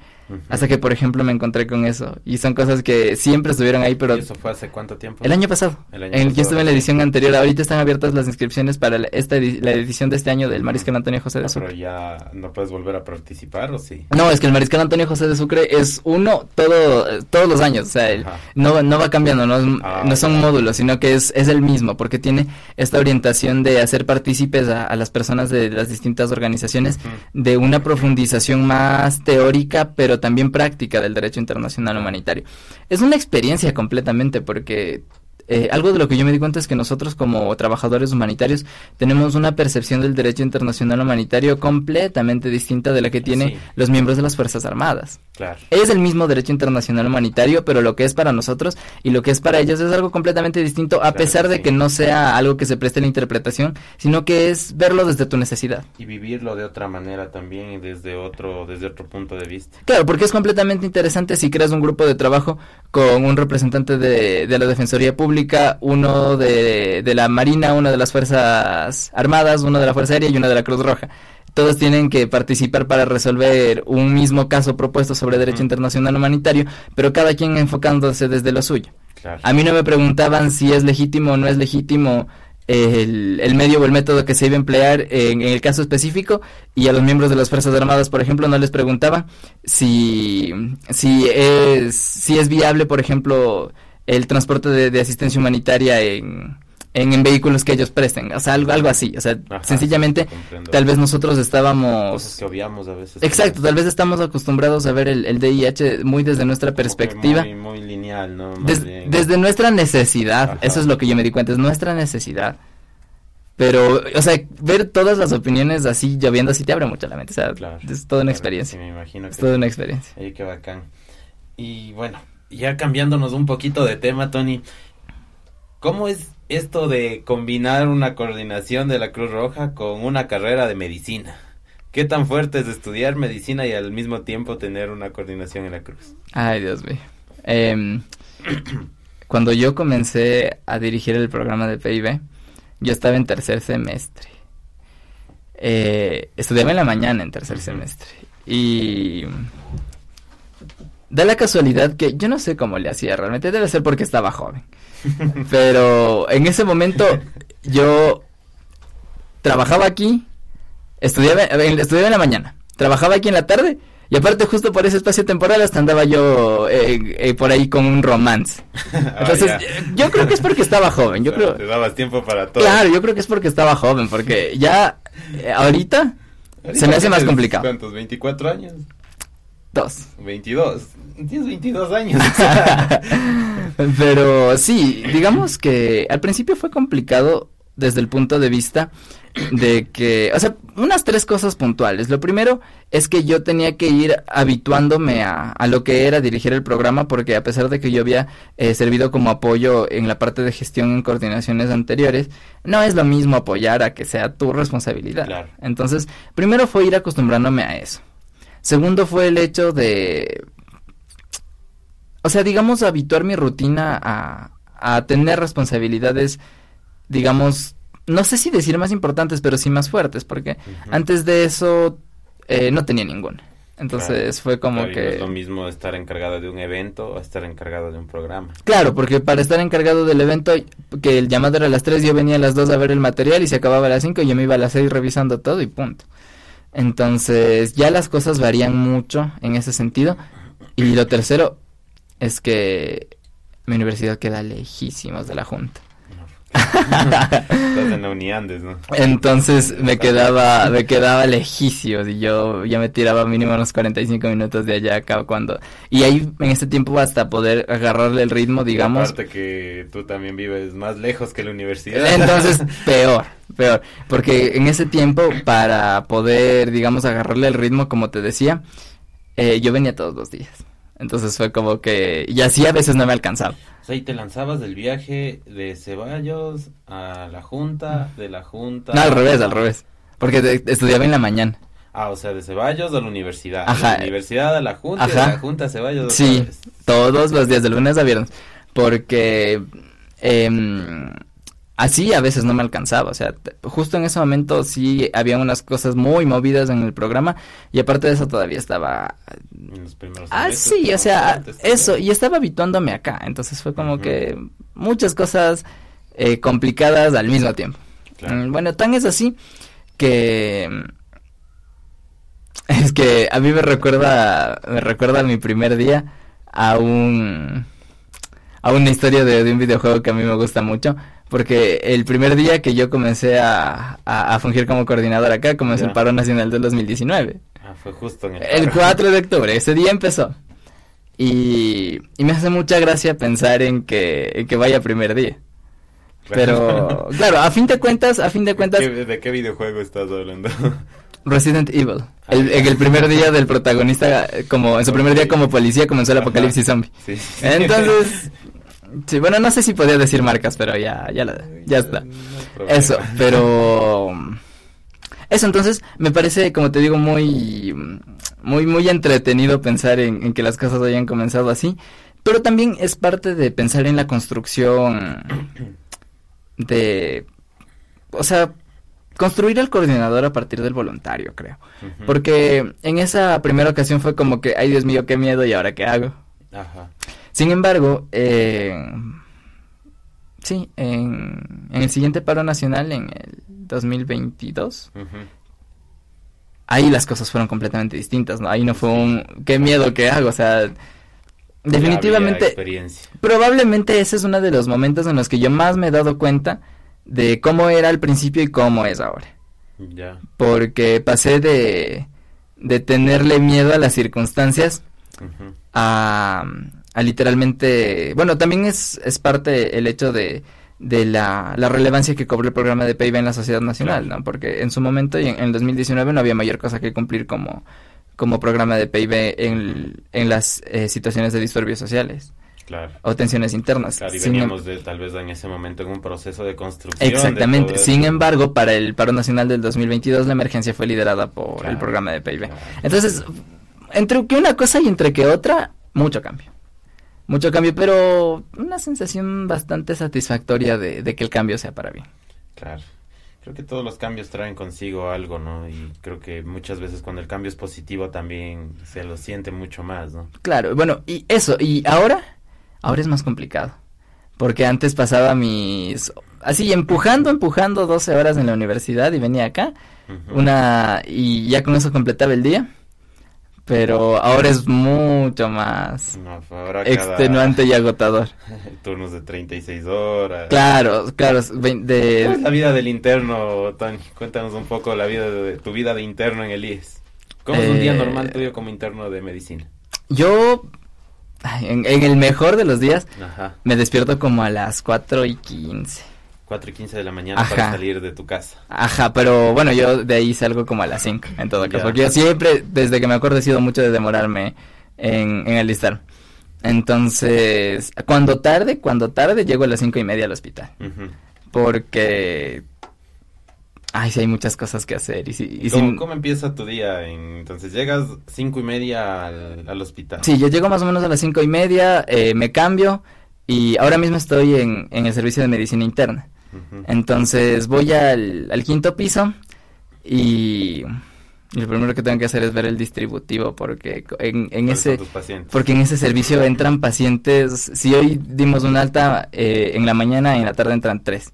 hasta que por ejemplo me encontré con eso, y son cosas que siempre estuvieron ahí, pero ¿Y eso fue hace cuánto tiempo? el año pasado, El año en el- yo estuve en la edición anterior, ahorita están abiertas las inscripciones para la, esta edi- la edición de este año del Mariscal Antonio José de Ah, Sucre. pero ya no puedes volver a participar, ¿o sí? No, es que el Mariscal Antonio José de Sucre es uno todo, todos los años, o sea, el- no, no va cambiando, no, Ah, no son ya. módulos, sino que es, es el mismo, porque tiene esta orientación de hacer partícipes a, a las personas de las distintas organizaciones de una profundización más teórica, pero también práctica del derecho internacional humanitario. Es una experiencia completamente porque eh, algo de lo que yo me di cuenta es que nosotros como trabajadores humanitarios tenemos una percepción del derecho internacional humanitario completamente distinta de la que tienen Sí. los miembros de las Fuerzas Armadas. Claro. Es el mismo derecho internacional humanitario, pero lo que es para nosotros y lo que es para ellos es algo completamente distinto, a Claro pesar de sí. que no sea algo que se preste a la interpretación, sino que es verlo desde tu necesidad. Y vivirlo de otra manera también y desde otro, desde otro punto de vista. Claro, porque es completamente interesante si creas un grupo de trabajo con un representante de, de la Defensoría Pública, uno de, de la Marina, uno de las Fuerzas Armadas, uno de la Fuerza Aérea y uno de la Cruz Roja. Todos tienen que participar para resolver un mismo caso propuesto sobre derecho Ujú. internacional humanitario, pero cada quien enfocándose desde lo suyo. Claro. A mí no me preguntaban si es legítimo o no es legítimo el, el medio o el método que se iba a emplear en, en el caso específico y a los miembros de las Fuerzas Armadas, por ejemplo, no les preguntaban si, si, es, si es viable, por ejemplo, el transporte de, de asistencia humanitaria en, en, en vehículos que ellos presten, o sea, algo, algo así, o sea, Ajá, sencillamente, comprendo. tal vez nosotros estábamos... Cosas que obviamos a veces. Exacto, tal vez estamos acostumbrados a ver el, el DIH muy desde nuestra perspectiva. Muy, muy lineal, ¿no? Des- desde nuestra necesidad, Ajá. eso es lo que yo me di cuenta, es nuestra necesidad. Pero, o sea, ver todas las opiniones así lloviendo así te abre mucho la mente, o sea, Claro, es toda una experiencia, sí, me imagino es que toda una experiencia. Oye, qué bacán. Y bueno, ya cambiándonos un poquito de tema, Tony, ¿cómo es esto de combinar una coordinación de la Cruz Roja con una carrera de medicina? ¿Qué tan fuerte es estudiar medicina y al mismo tiempo tener una coordinación en la Cruz? Ay, Dios mío. Em, (coughs) cuando yo comencé a dirigir el programa de PIB, yo estaba en tercer semestre. Eh, estudiaba en la mañana en tercer semestre. Y da la casualidad que yo no sé cómo le hacía realmente, debe ser porque estaba joven. (laughs) Pero en ese momento yo trabajaba aquí, estudiaba, en- estudiaba en la mañana, trabajaba aquí en la tarde y aparte justo por ese espacio temporal hasta andaba yo eh, eh, por ahí con un romance. (laughs) Entonces Ah, yo creo que es porque estaba joven, yo (laughs) O sea, creo... Te dabas tiempo para todo. Claro, yo creo que es porque estaba joven, porque ya eh, ahorita Ahorita se me hace más complicado. ¿Cuántos? ¿24 años? dos. 22. Tienes 22 años. (laughs) Pero sí, digamos que al principio fue complicado desde el punto de vista de que, o sea, unas tres cosas puntuales. Lo primero es que yo tenía que ir habituándome a, a lo que era dirigir el programa porque a pesar de que yo había eh, servido como apoyo en la parte de gestión en coordinaciones anteriores, no es lo mismo apoyar a que sea tu responsabilidad. Claro. Entonces, primero fue ir acostumbrándome a eso. Segundo fue el hecho de o sea, digamos, habituar mi rutina a, a tener responsabilidades, digamos, no sé si decir más importantes, pero sí más fuertes, porque antes de eso eh, no tenía ninguna. Entonces fue como que... es lo mismo estar encargado de un evento o estar encargado de un programa. Claro, porque para estar encargado del evento, que el llamado era a las 3, yo venía a las 2 a ver el material y se acababa a las 5 y yo me iba a las 6 revisando todo y punto. Entonces ya las cosas varían mucho en ese sentido. Y lo tercero es que mi universidad queda lejísimos de la Junta. Estás en la Uniandes, ¿no? Entonces me quedaba, me quedaba lejísimos y yo ya me tiraba mínimo unos 45 minutos de allá acá cuando... Y ahí en ese tiempo hasta poder agarrarle el ritmo, digamos... aparte que tú también vives más lejos que la universidad. Entonces, (laughs) peor, peor. Porque en ese tiempo, para poder, digamos, agarrarle el ritmo, como te decía, eh, yo venía todos los días. Entonces fue como que, y así a veces no me alcanzaba. O sea, y te lanzabas del viaje de Ceballos a la Junta, de la Junta. No, al revés, al revés. Porque estudiaba en la mañana. Ah, o sea, de Ceballos a la universidad. Ajá. De la universidad a la Junta, de la Junta a Ceballos. Sí, todos los días, de lunes a viernes. Porque eh, así a veces no me alcanzaba, o sea, justo en ese momento sí había unas cosas muy movidas en el programa y aparte de eso todavía estaba en los primeros Ah, sí, o sea, eso y estaba habituándome acá, entonces fue como que muchas cosas eh, complicadas al mismo tiempo. Mm, bueno, tan es así que (laughs) es que a mí me recuerda me recuerda mi primer día a un a una historia de, de un videojuego que a mí me gusta mucho porque el primer día que yo comencé a, a, fungir como coordinador acá comenzó el paro nacional del 2019. Ah, fue justo en el, el 4 de octubre, ese día empezó. Y, y me hace mucha gracia pensar en que, en que vaya primer día. Pero, (laughs) claro, a fin de cuentas, a fin de cuentas... ¿De qué, videojuego estás hablando? (laughs) Resident Evil. El, en el primer día (laughs) del protagonista, como en su primer día como policía, comenzó el apocalipsis zombie. Sí, Entonces, Sí, bueno, no sé si podía decir marcas, pero ya, ya, ya está. Eso, pero... Eso, entonces, me parece, como te digo, muy, muy, muy entretenido pensar en, que las cosas hayan comenzado así. Pero también es parte de pensar en la construcción de... O sea, construir el coordinador a partir del voluntario, creo. Porque en esa primera ocasión fue como que, ay Dios mío, qué miedo, ¿y ahora qué hago? Ajá. Sin embargo, eh, sí, en, el siguiente paro nacional, en el 2022, ahí las cosas fueron completamente distintas, ¿no? Ahí no fue un, qué miedo que hago, o sea, definitivamente, probablemente ese es uno de los momentos en los que yo más me he dado cuenta de cómo era al principio y cómo es ahora. Ya. Porque pasé de, de tenerle miedo a las circunstancias a a literalmente, bueno, también es, es parte el hecho de, de la, la, relevancia que cobró el programa de PIB en la sociedad nacional, ¿no? Porque en su momento y en, el 2019 no había mayor cosa que cumplir como, como programa de PIB en, en las eh, situaciones de disturbios sociales. Claro. O tensiones internas. Claro, y veníamos em- de, tal vez en ese momento en un proceso de construcción. Exactamente. Sin embargo, para el paro nacional del 2022 la emergencia fue liderada por el programa de PIB. Entonces, entre que una cosa y entre que otra, mucho cambio mucho cambio, pero una sensación bastante satisfactoria de, que el cambio sea para bien. Claro. Creo que todos los cambios traen consigo algo, ¿no? Y creo que muchas veces cuando el cambio es positivo también se lo siente mucho más, ¿no? Claro, bueno, y eso, y ahora, ahora es más complicado. Porque antes pasaba mis, así empujando, empujando 12 horas en la universidad y venía acá, una, y ya con eso completaba el día pero ahora es mucho más extenuante y agotador. (laughs) Turnos de 36 horas. Claro, claro. De... la vida del interno, Tony? Cuéntanos un poco la vida de tu vida de interno en el IES. ¿Cómo es un día eh, normal tuyo como interno de medicina? Yo, en, el mejor de los días, me despierto como a las 4 y 15. 4 y 15 de la mañana para salir de tu casa. Ajá, pero bueno, yo de ahí salgo como a las 5, en todo caso. Porque yo siempre, desde que me acuerdo, he sido mucho de demorarme en, en listar. Entonces, cuando tarde, cuando tarde, llego a las cinco y media al hospital. Porque... Ay, sí, hay muchas cosas que hacer. Y, si, ¿Cómo, empieza tu día? entonces, llegas cinco y media al, hospital. Sí, yo llego más o menos a las cinco y media, eh, me cambio y ahora mismo estoy en, en el servicio de medicina interna. Entonces voy al, al quinto piso y y lo primero que tengo que hacer es ver el distributivo porque en, en ese porque en ese servicio entran pacientes. Si hoy dimos un alta eh, en la mañana, en la tarde entran tres.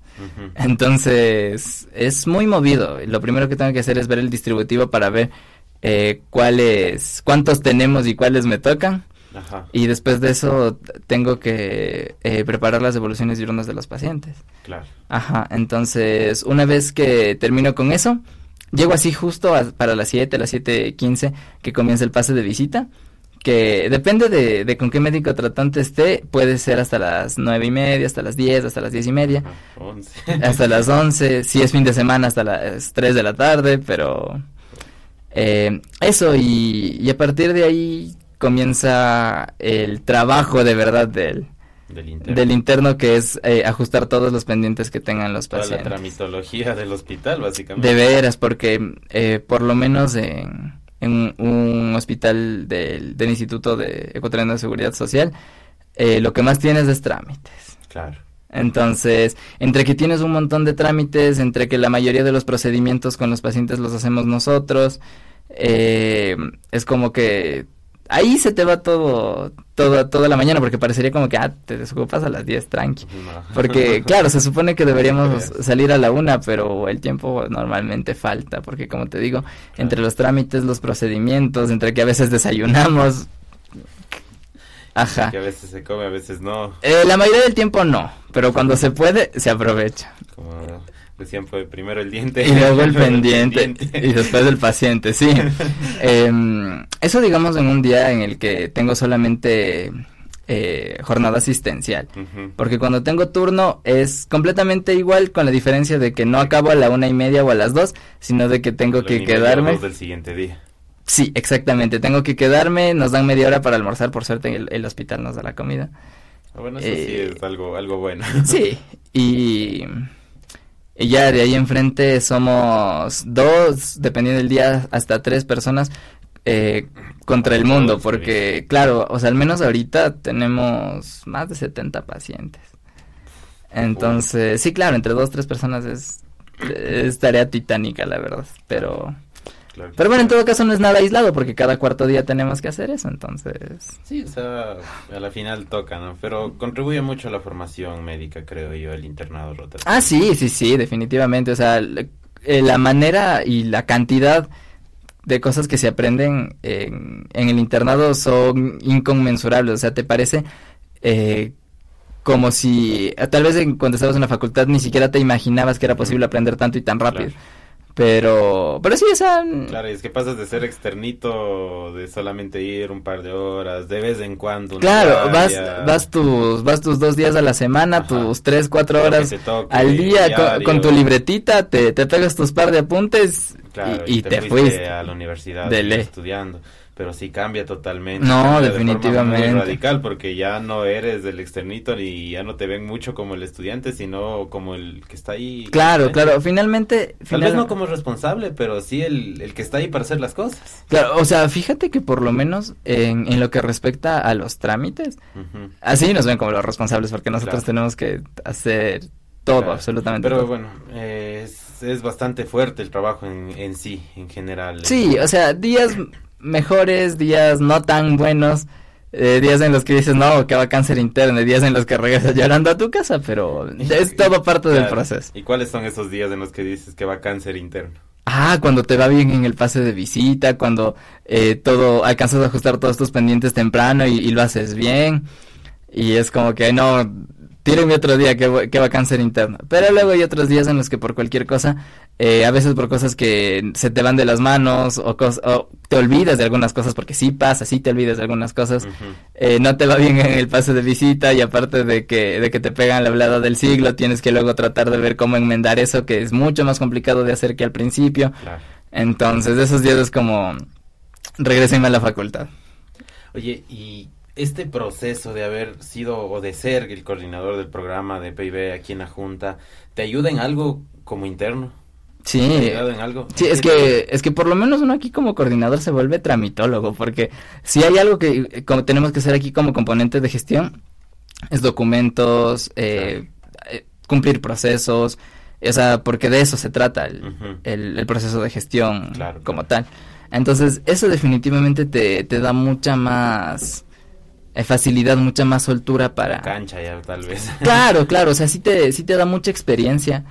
Entonces es muy movido. Lo primero que tengo que hacer es ver el distributivo para ver eh, cuáles, cuántos tenemos y cuáles me tocan. Y después de eso tengo que eh, preparar las devoluciones diurnas de los pacientes. Claro. Ajá. Entonces una vez que termino con eso Llego así justo para las 7, las 7.15 que comienza el pase de visita, que depende de, con qué médico tratante esté, puede ser hasta las nueve y media, hasta las 10, hasta las diez y media, hasta las 11, si es fin de semana hasta las 3 de la tarde, pero eh, eso y, a partir de ahí comienza el trabajo de verdad del, del interno. que es eh, ajustar todos los pendientes que tengan los pacientes. la tramitología del hospital, básicamente. De veras, porque eh, por lo menos en, un hospital del, Instituto de Ecuatoriano de Seguridad Social, eh, lo que más tienes es trámites. Claro. Entonces, entre que tienes un montón de trámites, entre que la mayoría de los procedimientos con los pacientes los hacemos nosotros, es como que ahí se te va todo, todo, toda la mañana, porque parecería como que, ah, te desocupas a las 10, tranqui. Porque, claro, se supone que deberíamos (laughs) salir a la una, pero el tiempo normalmente falta, porque como te digo, entre los trámites, los procedimientos, entre que a veces desayunamos, Ajá. Que a veces se come, a veces no. Eh, la mayoría del tiempo no, pero cuando se puede, se aprovecha. Como Decían fue primero el diente. Y luego el (laughs) pendiente. y después el paciente, sí. (laughs) Em, eso digamos en un día en el que tengo solamente eh, jornada asistencial. Porque cuando tengo turno es completamente igual con la diferencia de que no acabo a la una y media o a las dos, sino de que tengo que quedarme. del siguiente día. Sí, exactamente. Tengo que quedarme, nos dan media hora para almorzar, por suerte el, el hospital nos da la comida. Ah, bueno, eso sí eh, es algo, algo bueno. Sí, y (laughs) y ya de ahí enfrente somos dos, dependiendo del día, hasta tres personas eh, contra el mundo, porque claro, o sea, al menos ahorita tenemos más de 70 pacientes. Entonces, sí, claro, entre dos, tres personas es, es tarea titánica, la verdad, pero... Pero bueno, en todo caso no es nada aislado porque cada cuarto día tenemos que hacer eso, entonces... Sí, o sea, a la final toca, ¿no? Pero contribuye mucho a la formación médica, creo yo, el internado rotatorio. Ah, sí, sí, sí, definitivamente. O sea, eh, la manera y la cantidad de cosas que se aprenden en, el internado son inconmensurables. O sea, ¿te parece eh, como si tal vez cuando estabas en la facultad ni siquiera te imaginabas que era posible aprender tanto y tan rápido? Pero, pero sí, esa... Claro, y es que pasas de ser externito, de solamente ir un par de horas, de vez en cuando. Claro, vas, vas tus, vas tus dos días a la semana, tus tres, cuatro horas al día con, tu libretita, te, te pegas tus par de apuntes y, te, fuiste a la universidad estudiando pero sí cambia totalmente. No, definitivamente. muy radical porque ya no eres del externito y ya no te ven mucho como el estudiante, sino como el que está ahí. Claro, claro, finalmente... Tal vez no como responsable, pero sí el, el, que está ahí para hacer las cosas. Claro, o sea, fíjate que por lo menos en, en lo que respecta a los trámites, así nos ven como los responsables porque nosotros tenemos que hacer todo, absolutamente Pero bueno, es, es, bastante fuerte el trabajo en, en sí, en general. Sí, o sea, días mejores, días no tan buenos, eh, días en los que dices, no, que va cáncer interno, días en los que regresas llorando a tu casa, pero (laughs) es todo parte del proceso. ¿Y cuáles son esos días en los que dices que va cáncer interno? Ah, cuando te va bien en el pase de visita, cuando eh, todo, alcanzas a ajustar todos tus pendientes temprano y, y lo haces bien. Y es como que no, tírenme otro día que, que va cáncer interno. Pero luego hay otros días en los que por cualquier cosa, eh, a veces por cosas que se te van de las manos o, o, te olvidas de algunas cosas, porque sí pasa, sí te olvidas de algunas cosas, eh, no te va bien en el pase de visita y aparte de que, de que te pegan la hablada del siglo, tienes que luego tratar de ver cómo enmendar eso, que es mucho más complicado de hacer que al principio. Entonces, esos días es como, regresenme a la facultad. Oye, ¿y este proceso de haber sido o de ser el coordinador del programa de PIB aquí en la Junta, ¿te ayuda en algo como interno? Sí, sí, es que, es que por lo menos uno aquí como coordinador se vuelve tramitólogo, porque si hay algo que eh, como tenemos que hacer aquí como componente de gestión, es documentos, eh, eh, cumplir procesos, o sea, porque de eso se trata el, proceso de gestión como tal. Entonces, eso definitivamente te, te da mucha más eh, facilidad, mucha más soltura para... Cancha ya, tal vez. Claro, claro, o sea, sí te, sí te da mucha experiencia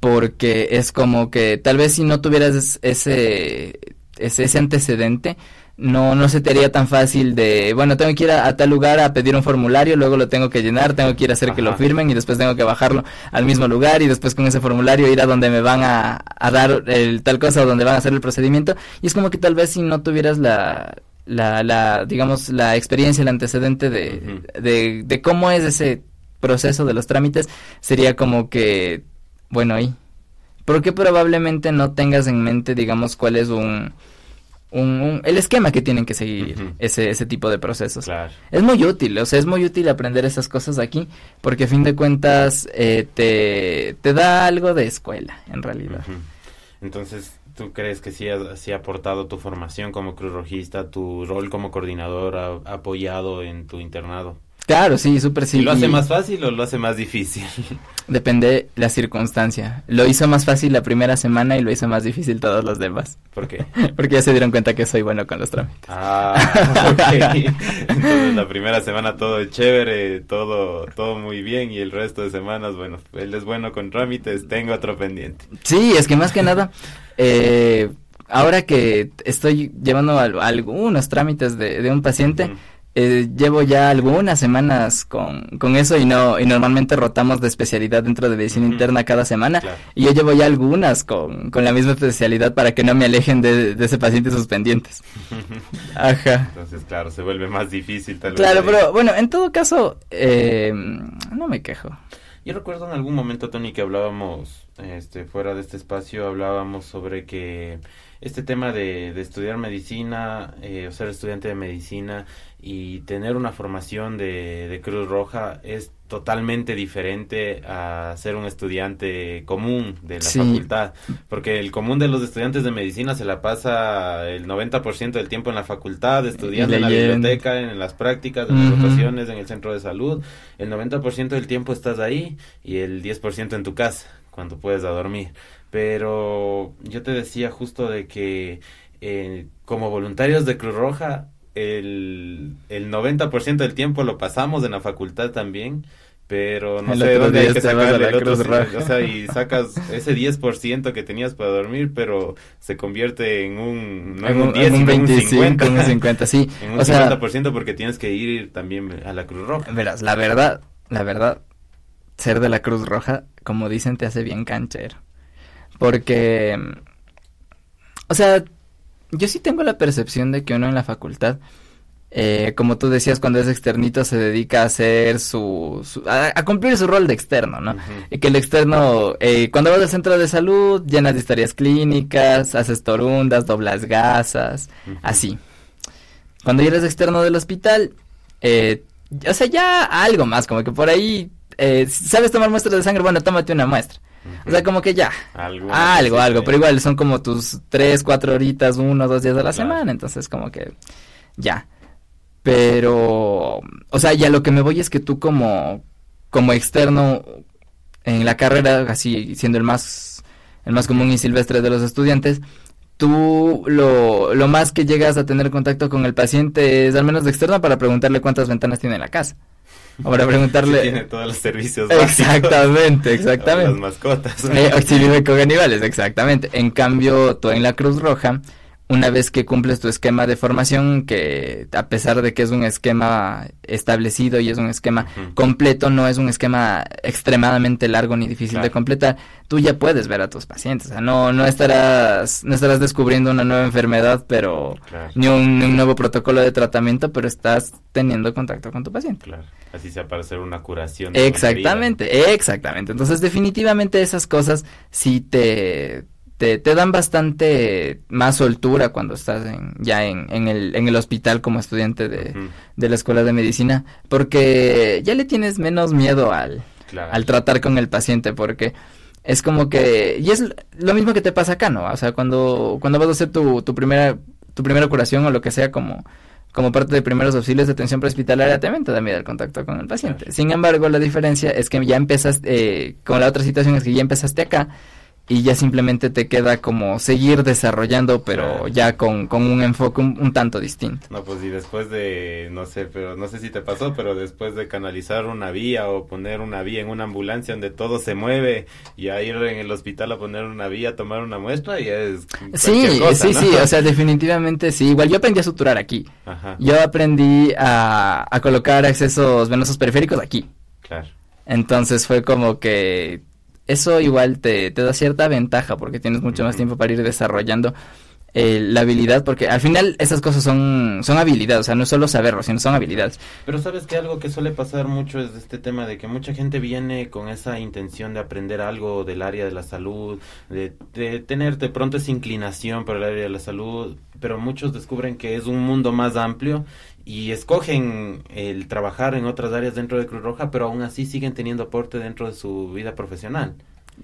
porque es como que tal vez si no tuvieras ese, ese, ese antecedente, no, no se te haría tan fácil de, bueno, tengo que ir a, tal lugar a pedir un formulario, luego lo tengo que llenar, tengo que ir a hacer que lo firmen y después tengo que bajarlo al mismo lugar y después con ese formulario ir a donde me van a, dar el, tal cosa o donde van a hacer el procedimiento. Y es como que tal vez si no tuvieras la, la, la digamos, la experiencia, el antecedente de, de, de cómo es ese proceso de los trámites, sería como que, bueno, ahí. Porque probablemente no tengas en mente, digamos, cuál es un un, el esquema que tienen que seguir ese, ese tipo de procesos. Es muy útil, o sea, es muy útil aprender esas cosas aquí porque a fin de cuentas eh, te, te, da algo de escuela, en realidad. Entonces, ¿tú crees que sí ha, sí ha, aportado tu formación como cruz rojista, tu rol como coordinador ha apoyado en tu internado? Claro, sí, súper sí. ¿Y lo hace más fácil o lo hace más difícil? (laughs) Depende la circunstancia. Lo hizo más fácil la primera semana y lo hizo más difícil todos los demás. ¿Por qué? (laughs) Porque ya se dieron cuenta que soy bueno con los trámites. Ah, (laughs) ok. Entonces la primera semana todo es chévere, todo, todo muy bien y el resto de semanas, bueno, él es bueno con trámites, tengo otro pendiente. Sí, es que más que nada, eh, ahora que estoy llevando algunos trámites de, de un paciente, eh, llevo ya algunas semanas con, con, eso y no y normalmente rotamos de especialidad dentro de medicina interna cada semana y yo llevo ya algunas con, con, la misma especialidad para que no me alejen de, ese paciente sus pendientes. (laughs) Ajá. Entonces, claro, se vuelve más difícil tal vez. Claro, pero bueno, en todo caso, eh, no me quejo. Yo recuerdo en algún momento, Tony, que hablábamos, este, fuera de este espacio, hablábamos sobre que este tema de, de estudiar medicina, eh, o ser estudiante de medicina, y tener una formación de, de, Cruz Roja es totalmente diferente a ser un estudiante común de la facultad, porque el común de los estudiantes de medicina se la pasa el 90% del tiempo en la facultad, estudiando en la biblioteca, en las prácticas, en las rotaciones, en el centro de salud, el 90% del tiempo estás ahí y el 10% en tu casa, cuando puedes a dormir. Pero yo te decía justo de que eh, como voluntarios de Cruz Roja el, el 90% del tiempo lo pasamos en la facultad también, pero no sé dónde hay que sacar el otro, o sea, y sacas ese 10% que tenías para dormir, pero se convierte en un, no en, un 10, en un 50. En un 50, sí. (laughs) En un o 50% porque tienes que ir también a la Cruz Roja. Verás, la verdad, la verdad, ser de la Cruz Roja, como dicen, te hace bien canchero. Porque, o sea, yo sí tengo la percepción de que uno en la facultad, eh, como tú decías, cuando es externito se dedica a hacer su, a, cumplir su rol de externo, ¿no? Y que el externo, eh, cuando vas al centro de salud, llenas de historias clínicas, haces torundas, doblas gasas, así. Cuando eres externo del hospital, eh, o sea, ya algo más, como que por ahí, eh, ¿sabes tomar muestras de sangre? Bueno, tómate una muestra. O sea, como que ya. Algo, algo, algo. Pero igual son como tus tres, cuatro horitas, uno, dos días de la semana. Entonces, como que ya. Pero, o sea, ya lo que me voy es que tú como, como externo en la carrera, así siendo el más, el más común y silvestre de los estudiantes, tú lo, lo más que llegas a tener contacto con el paciente es al menos de externo para preguntarle cuántas ventanas tiene la casa. Ahora (laughs) preguntarle. tiene todos los servicios Exactamente, (laughs) exactamente. Las mascotas. Eh, con animales, exactamente. En cambio, tú en la Cruz Roja una vez que cumples tu esquema de formación, que a pesar de que es un esquema establecido y es un esquema completo, no es un esquema extremadamente largo ni difícil de completar, tú ya puedes ver a tus pacientes. O sea, no, no estarás, no estarás descubriendo una nueva enfermedad, pero ni un, nuevo protocolo de tratamiento, pero estás teniendo contacto con tu paciente. Claro. Así sea para hacer una curación. exactamente, exactamente. Entonces, definitivamente esas cosas sí te te, te, dan bastante más soltura cuando estás en, ya en, en, el, en el hospital como estudiante de, de, la escuela de medicina, porque ya le tienes menos miedo al, al tratar con el paciente, porque es como que, y es lo mismo que te pasa acá, ¿no? O sea, cuando, cuando vas a hacer tu, tu primera, tu primera curación o lo que sea como, como parte de primeros auxilios de atención prehospitalaria también te da miedo el contacto con el paciente. Sin embargo, la diferencia es que ya empezaste, eh, con la otra situación es que ya empezaste acá y ya simplemente te queda como seguir desarrollando, pero ya con, con un enfoque un, tanto distinto. No, pues y después de, no sé, pero no sé si te pasó, pero después de canalizar una vía o poner una vía en una ambulancia donde todo se mueve y a ir en el hospital a poner una vía, a tomar una muestra, y es... Sí, sí, sí, o sea, definitivamente sí. Igual yo aprendí a suturar aquí. Ajá. Yo aprendí a, a colocar accesos venosos periféricos aquí. Claro. Entonces fue como que eso igual te, te da cierta ventaja porque tienes mucho más tiempo para ir desarrollando eh, la habilidad, porque al final esas cosas son, son habilidades, o sea, no es solo saberlo, sino son habilidades. Pero sabes que algo que suele pasar mucho es este tema de que mucha gente viene con esa intención de aprender algo del área de la salud, de, de tener de pronto esa inclinación por el área de la salud, pero muchos descubren que es un mundo más amplio y escogen el trabajar en otras áreas dentro de Cruz Roja, pero aún así siguen teniendo aporte dentro de su vida profesional.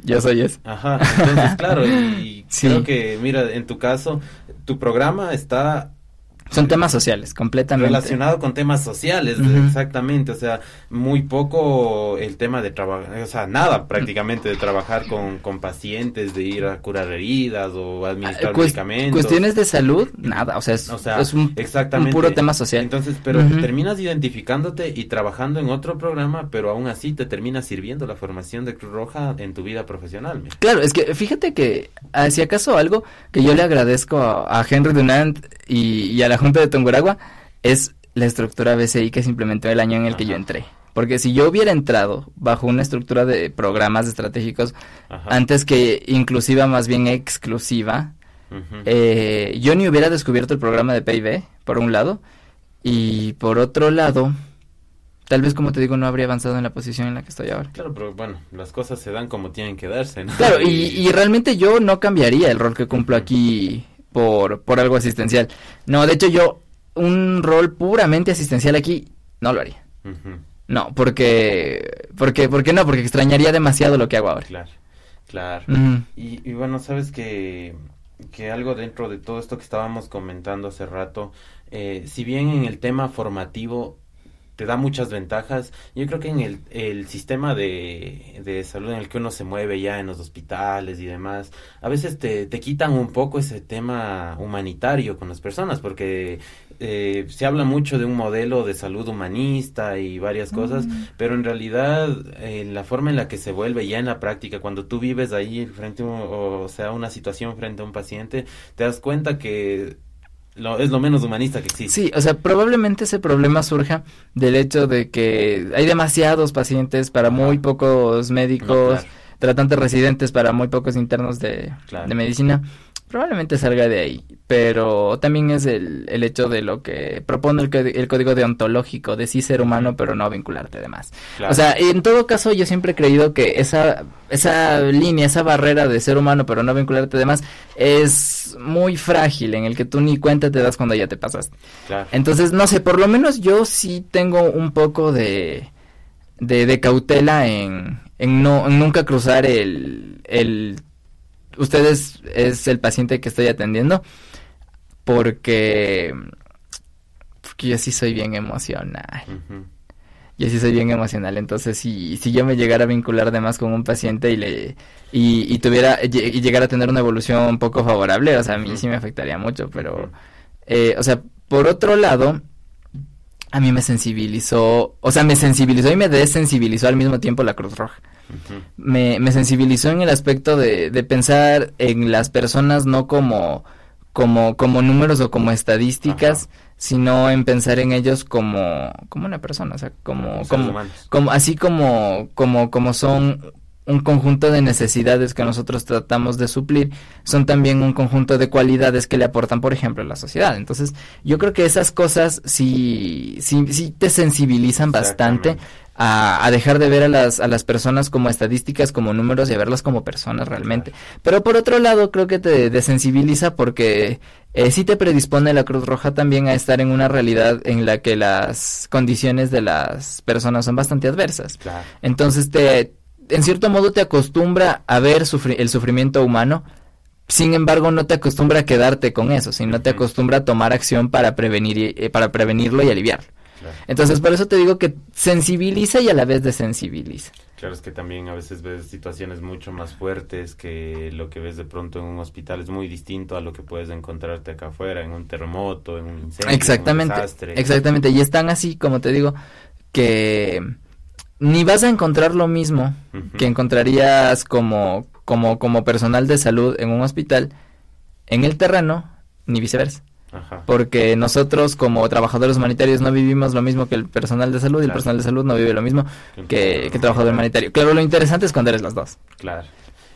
Yo soy eso. Ajá, entonces claro, y (laughs) creo que, mira, en tu caso, tu programa está son temas sociales, completamente. Relacionado con temas sociales, exactamente. O sea, muy poco el tema de trabajar, o sea, nada prácticamente de trabajar con, con pacientes, de ir a curar heridas o administrar medicamentos. Cuestiones de salud, nada. O sea, es, un, exactamente. puro tema social. Entonces, pero terminas identificándote y trabajando en otro programa, pero aún así te termina sirviendo la formación de Cruz Roja en tu vida profesional. Claro, es que fíjate que, ah, si acaso algo que yo le agradezco a, Henry Dunant y, y a la Junta de Tunguragua es la estructura BCI que se implementó el año en el que yo entré. Porque si yo hubiera entrado bajo una estructura de programas estratégicos antes que inclusiva, más bien exclusiva, eh, yo ni hubiera descubierto el programa de PIB, por un lado, y por otro lado, tal vez como te digo, no habría avanzado en la posición en la que estoy ahora. Claro, pero bueno, las cosas se dan como tienen que darse, Claro, y, y realmente yo no cambiaría el rol que cumplo aquí por, por algo asistencial. No, de hecho yo un rol puramente asistencial aquí no lo haría. No, porque, porque, porque no, porque extrañaría demasiado lo que hago ahora. Claro, claro. y, y, bueno, sabes que, que algo dentro de todo esto que estábamos comentando hace rato, eh, si bien en el tema formativo te da muchas ventajas. Yo creo que en el, el sistema de, de, salud en el que uno se mueve ya en los hospitales y demás, a veces te, te quitan un poco ese tema humanitario con las personas, porque eh, se habla mucho de un modelo de salud humanista y varias cosas, mm. pero en realidad eh, la forma en la que se vuelve ya en la práctica, cuando tú vives ahí frente a, o sea, una situación frente a un paciente, te das cuenta que es lo menos humanista que existe. Sí, o sea, probablemente ese problema surja del hecho de que hay demasiados pacientes para muy pocos médicos, tratantes residentes para muy pocos internos de, de medicina probablemente salga de ahí, pero también es el, el hecho de lo que propone el, el, código deontológico de sí ser humano, pero no vincularte de más. O sea, en todo caso yo siempre he creído que esa, esa línea, esa barrera de ser humano, pero no vincularte de más, es muy frágil, en el que tú ni cuenta te das cuando ya te pasas. Entonces, no sé, por lo menos yo sí tengo un poco de, de, de cautela en, en, no, en nunca cruzar el, el ustedes es el paciente que estoy atendiendo porque, porque yo sí soy bien emocional. Yo sí soy bien emocional, entonces si, si yo me llegara a vincular además con un paciente y le y, tuviera y llegara a tener una evolución un poco favorable, o sea, a mí sí me afectaría mucho, pero eh, o sea, por otro lado, a mí me sensibilizó, o sea, me sensibilizó y me desensibilizó al mismo tiempo la Cruz Roja me, me, sensibilizó en el aspecto de, de, pensar en las personas no como, como, como números o como estadísticas, sino en pensar en ellos como, como una persona, o sea, como, como, como, así como, como, como son un conjunto de necesidades que nosotros tratamos de suplir, son también un conjunto de cualidades que le aportan, por ejemplo, a la sociedad. Entonces, yo creo que esas cosas sí, sí, sí te sensibilizan bastante a, dejar de ver a las, a las personas como estadísticas, como números y a verlas como personas realmente. Pero por otro lado, creo que te desensibiliza porque eh, sí te predispone la Cruz Roja también a estar en una realidad en la que las condiciones de las personas son bastante adversas. Entonces te, en cierto modo te acostumbra a ver el sufrimiento humano sin embargo, no te acostumbra a quedarte con eso, sino te acostumbra a tomar acción para prevenir, eh, para prevenirlo y aliviarlo. Entonces, por eso te digo que sensibiliza y a la vez desensibiliza. Claro, es que también a veces ves situaciones mucho más fuertes que lo que ves de pronto en un hospital es muy distinto a lo que puedes encontrarte acá afuera, en un terremoto, en un incendio, exactamente, en un desastre. Exactamente, y están así, como te digo, que ni vas a encontrar lo mismo que encontrarías como, como, como personal de salud en un hospital en el terreno, ni viceversa. Porque nosotros como trabajadores humanitarios no vivimos lo mismo que el personal de salud y el personal de salud no vive lo mismo que, que el trabajador humanitario. Claro, lo interesante es cuando eres las dos. Claro.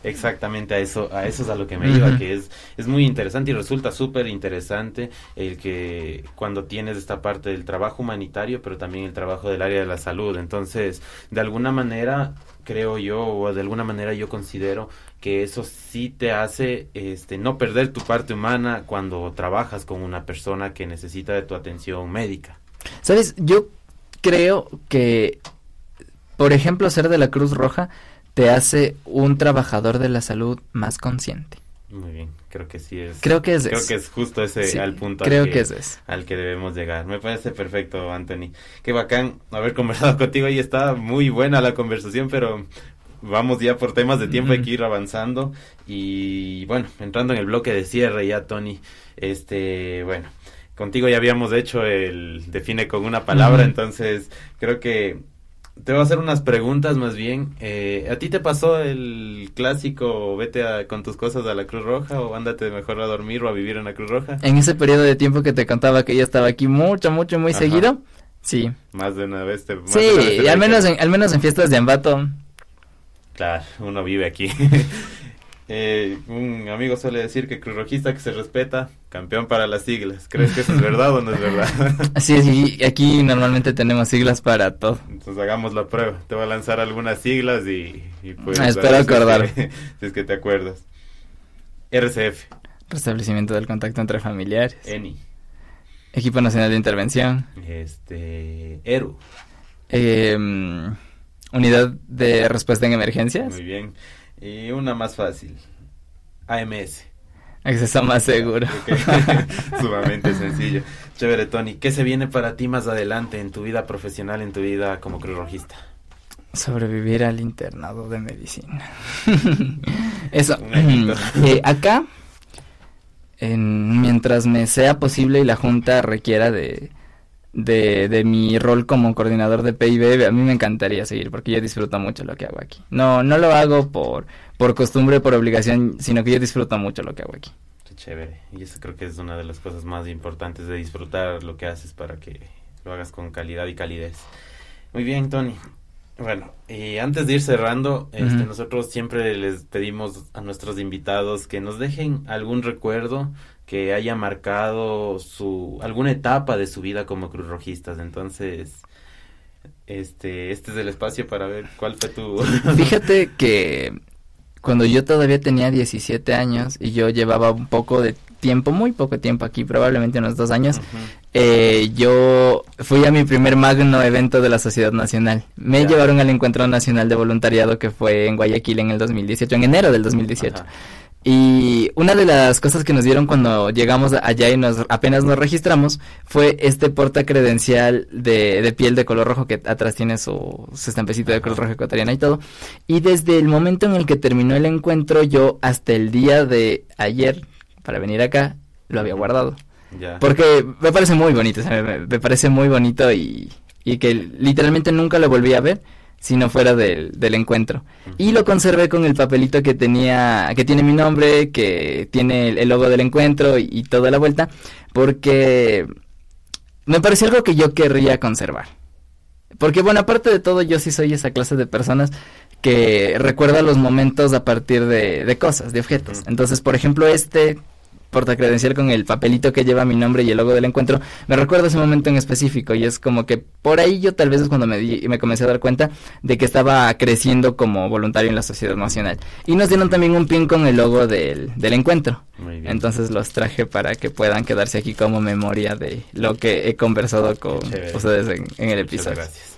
Exactamente a eso, a eso es a lo que me iba, que es, es muy interesante y resulta súper interesante el que cuando tienes esta parte del trabajo humanitario, pero también el trabajo del área de la salud. Entonces, de alguna manera, creo yo, o de alguna manera yo considero que eso sí te hace este, no perder tu parte humana cuando trabajas con una persona que necesita de tu atención médica. Sabes, yo creo que, por ejemplo, ser de la Cruz Roja, te hace un trabajador de la salud más consciente. Muy bien, creo que sí es. Creo que es Creo que es justo ese al punto creo al que, es al que debemos llegar. Me parece perfecto, Anthony. Qué bacán haber (laughs) conversado contigo y está muy buena la conversación, pero vamos ya por temas de tiempo, hay que ir avanzando y bueno, entrando en el bloque de cierre ya, Tony, este, bueno, contigo ya habíamos hecho el define con una palabra, entonces creo que te voy a hacer unas preguntas más bien. Eh, ¿A ti te pasó el clásico vete con tus cosas a la Cruz Roja o ándate mejor a dormir o a vivir en la Cruz Roja? En ese periodo de tiempo que te contaba que ya estaba aquí mucho, mucho, muy seguido. Sí. Más de una vez te... sí, y al menos, en, al menos en fiestas de Ambato. Claro, uno vive aquí. (laughs) Eh, un amigo suele decir que Cruz Rojista que se respeta, campeón para las siglas. ¿Crees que eso es verdad o no es verdad? (laughs) Sí, sí, aquí normalmente tenemos siglas para todo. Entonces hagamos la prueba. Te voy a lanzar algunas siglas y, pues... Ah, espero acordar. (laughs) Si es, que, te acuerdas. RCF. Restablecimiento del contacto entre familiares. ENI. Equipo Nacional de Intervención. Este... ERU. Em, unidad de Respuesta en Emergencias. Muy bien. Y una más fácil. AMS. Acceso más seguro. (laughs) (laughs) Sumamente sencillo. Chévere, Tony. ¿Qué se viene para ti más adelante en tu vida profesional, en tu vida como cruz rojista? Sobrevivir al internado de medicina. (laughs) Eso. (clears throat) Eh, acá, en, mientras me sea posible y la Junta requiera de, de, de, mi rol como coordinador de PIB, a mí me encantaría seguir porque yo disfruto mucho lo que hago aquí. No, no lo hago por, por costumbre, por obligación, sino que yo disfruto mucho lo que hago aquí. Qué chévere. Y eso creo que es una de las cosas más importantes de disfrutar lo que haces para que lo hagas con calidad y calidez. Muy bien, Tony. Bueno, y antes de ir cerrando, este, nosotros siempre les pedimos a nuestros invitados que nos dejen algún recuerdo que haya marcado su alguna etapa de su vida como Cruz Rojistas. Entonces, este este es el espacio para ver cuál fue tu (laughs) Fíjate que cuando yo todavía tenía 17 años y yo llevaba un poco de tiempo, muy poco tiempo aquí, probablemente unos dos años, eh, yo fui a mi primer magno evento de la Sociedad Nacional. Me llevaron al Encuentro Nacional de Voluntariado que fue en Guayaquil en el 2018, en enero del 2018. Y una de las cosas que nos dieron cuando llegamos allá y nos apenas nos registramos fue este porta credencial de, de piel de color rojo que atrás tiene su, su estampecito de color rojo ecuatoriana y todo. Y desde el momento en el que terminó el encuentro, yo hasta el día de ayer, para venir acá, lo había guardado. Porque me parece muy bonito, me, parece muy bonito y, y que literalmente nunca lo volví a ver si no fuera del, del encuentro. Y lo conservé con el papelito que tenía, que tiene mi nombre, que tiene el, logo del encuentro y, toda la vuelta, porque me pareció algo que yo querría conservar. Porque bueno, aparte de todo, yo sí soy esa clase de personas que recuerda los momentos a partir de, de cosas, de objetos. Entonces, por ejemplo, este credencial con el papelito que lleva mi nombre y el logo del encuentro, me recuerda ese momento en específico y es como que por ahí yo tal vez es cuando me, di, me comencé a dar cuenta de que estaba creciendo como voluntario en la Sociedad Nacional. Y nos dieron también un pin con el logo del, del encuentro. Entonces los traje para que puedan quedarse aquí como memoria de lo que he conversado con ustedes en, el episodio. gracias.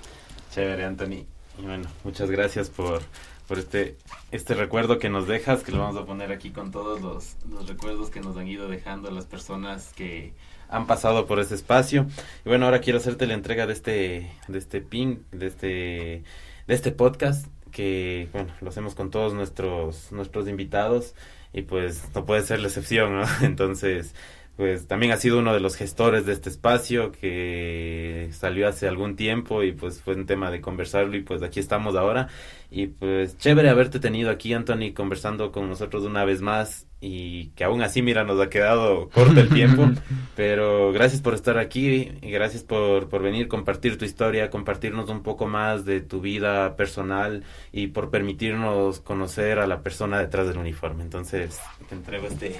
Chévere, Anthony. Y bueno, muchas gracias por por este, este recuerdo que nos dejas, que lo vamos a poner aquí con todos los, los recuerdos que nos han ido dejando las personas que han pasado por ese espacio. Y bueno, ahora quiero hacerte la entrega de este, de este pin, de este, de este podcast, que bueno, lo hacemos con todos nuestros, nuestros invitados y pues no puede ser la excepción, ¿no? (laughs) Entonces, pues también ha sido uno de los gestores de este espacio que salió hace algún tiempo y pues fue un tema de conversarlo y pues aquí estamos ahora. Y pues chévere haberte tenido aquí Anthony conversando con nosotros una vez más y que aún así mira nos ha quedado corto el tiempo. (laughs) Pero gracias por estar aquí y gracias por, por venir compartir tu historia compartirnos un poco más de tu vida personal y por permitirnos conocer a la persona detrás del uniforme. Entonces te entrego este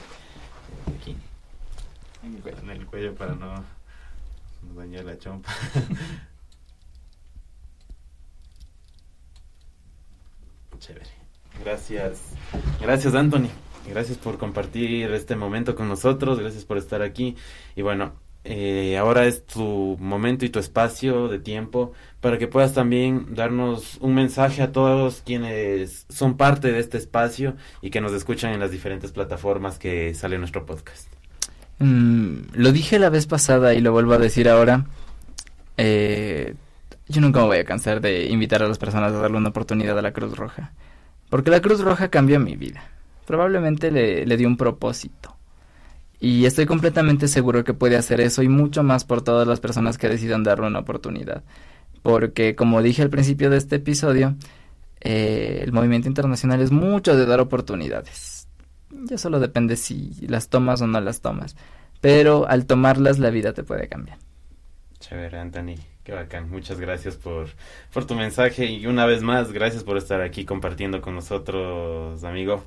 aquí en el cuello para no, dañar la chompa. (laughs) Chévere. Gracias. Gracias, Anthony. Gracias por compartir este momento con nosotros. Gracias por estar aquí. Y bueno, eh, ahora es tu momento y tu espacio de tiempo para que puedas también darnos un mensaje a todos quienes son parte de este espacio y que nos escuchan en las diferentes plataformas que sale nuestro podcast. Mm, lo dije la vez pasada y lo vuelvo a decir ahora. Eh, yo nunca me voy a cansar de invitar a las personas a darle una oportunidad a la Cruz Roja. Porque la Cruz Roja cambió mi vida. Probablemente le, le dio un propósito. Y estoy completamente seguro que puede hacer eso y mucho más por todas las personas que decidan darle una oportunidad. Porque como dije al principio de este episodio, eh, el movimiento internacional es mucho de dar oportunidades ya solo depende si las tomas o no las tomas. Pero al tomarlas la vida te puede cambiar. Chévere, Anthony. Qué bacán. Muchas gracias por, por tu mensaje y una vez más, gracias por estar aquí compartiendo con nosotros, amigo.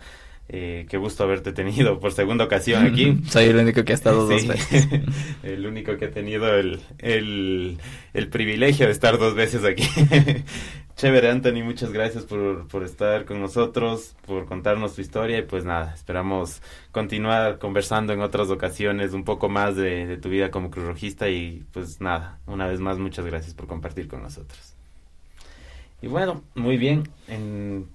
Eh, qué gusto haberte tenido por segunda ocasión (laughs) aquí. Soy el único que ha estado (laughs) dos veces. (laughs) el único que ha tenido el, el, el privilegio de estar dos veces aquí. Chévere, Anthony, muchas gracias por, por estar con nosotros, por contarnos tu historia y pues nada, esperamos continuar conversando en otras ocasiones un poco más de, de tu vida como cruzrojista y pues nada, una vez más muchas gracias por compartir con nosotros. Y bueno, muy bien, en,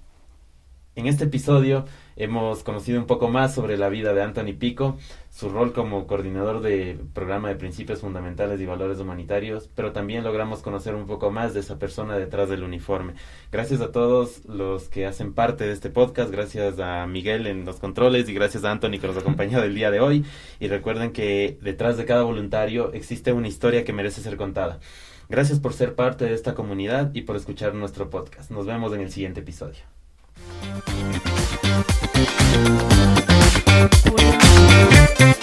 en este episodio hemos conocido un poco más sobre la vida de Anthony Pico, su rol como coordinador de programa de principios fundamentales y valores humanitarios, pero también logramos conocer un poco más de esa persona detrás del uniforme. Gracias a todos los que hacen parte de este podcast, gracias a Miguel en los controles y gracias a Anthony que nos ha acompañado el día de hoy. Y recuerden que detrás de cada voluntario existe una historia que merece ser contada. Gracias por ser parte de esta comunidad y por escuchar nuestro podcast. Nos vemos en el siguiente episodio. Thank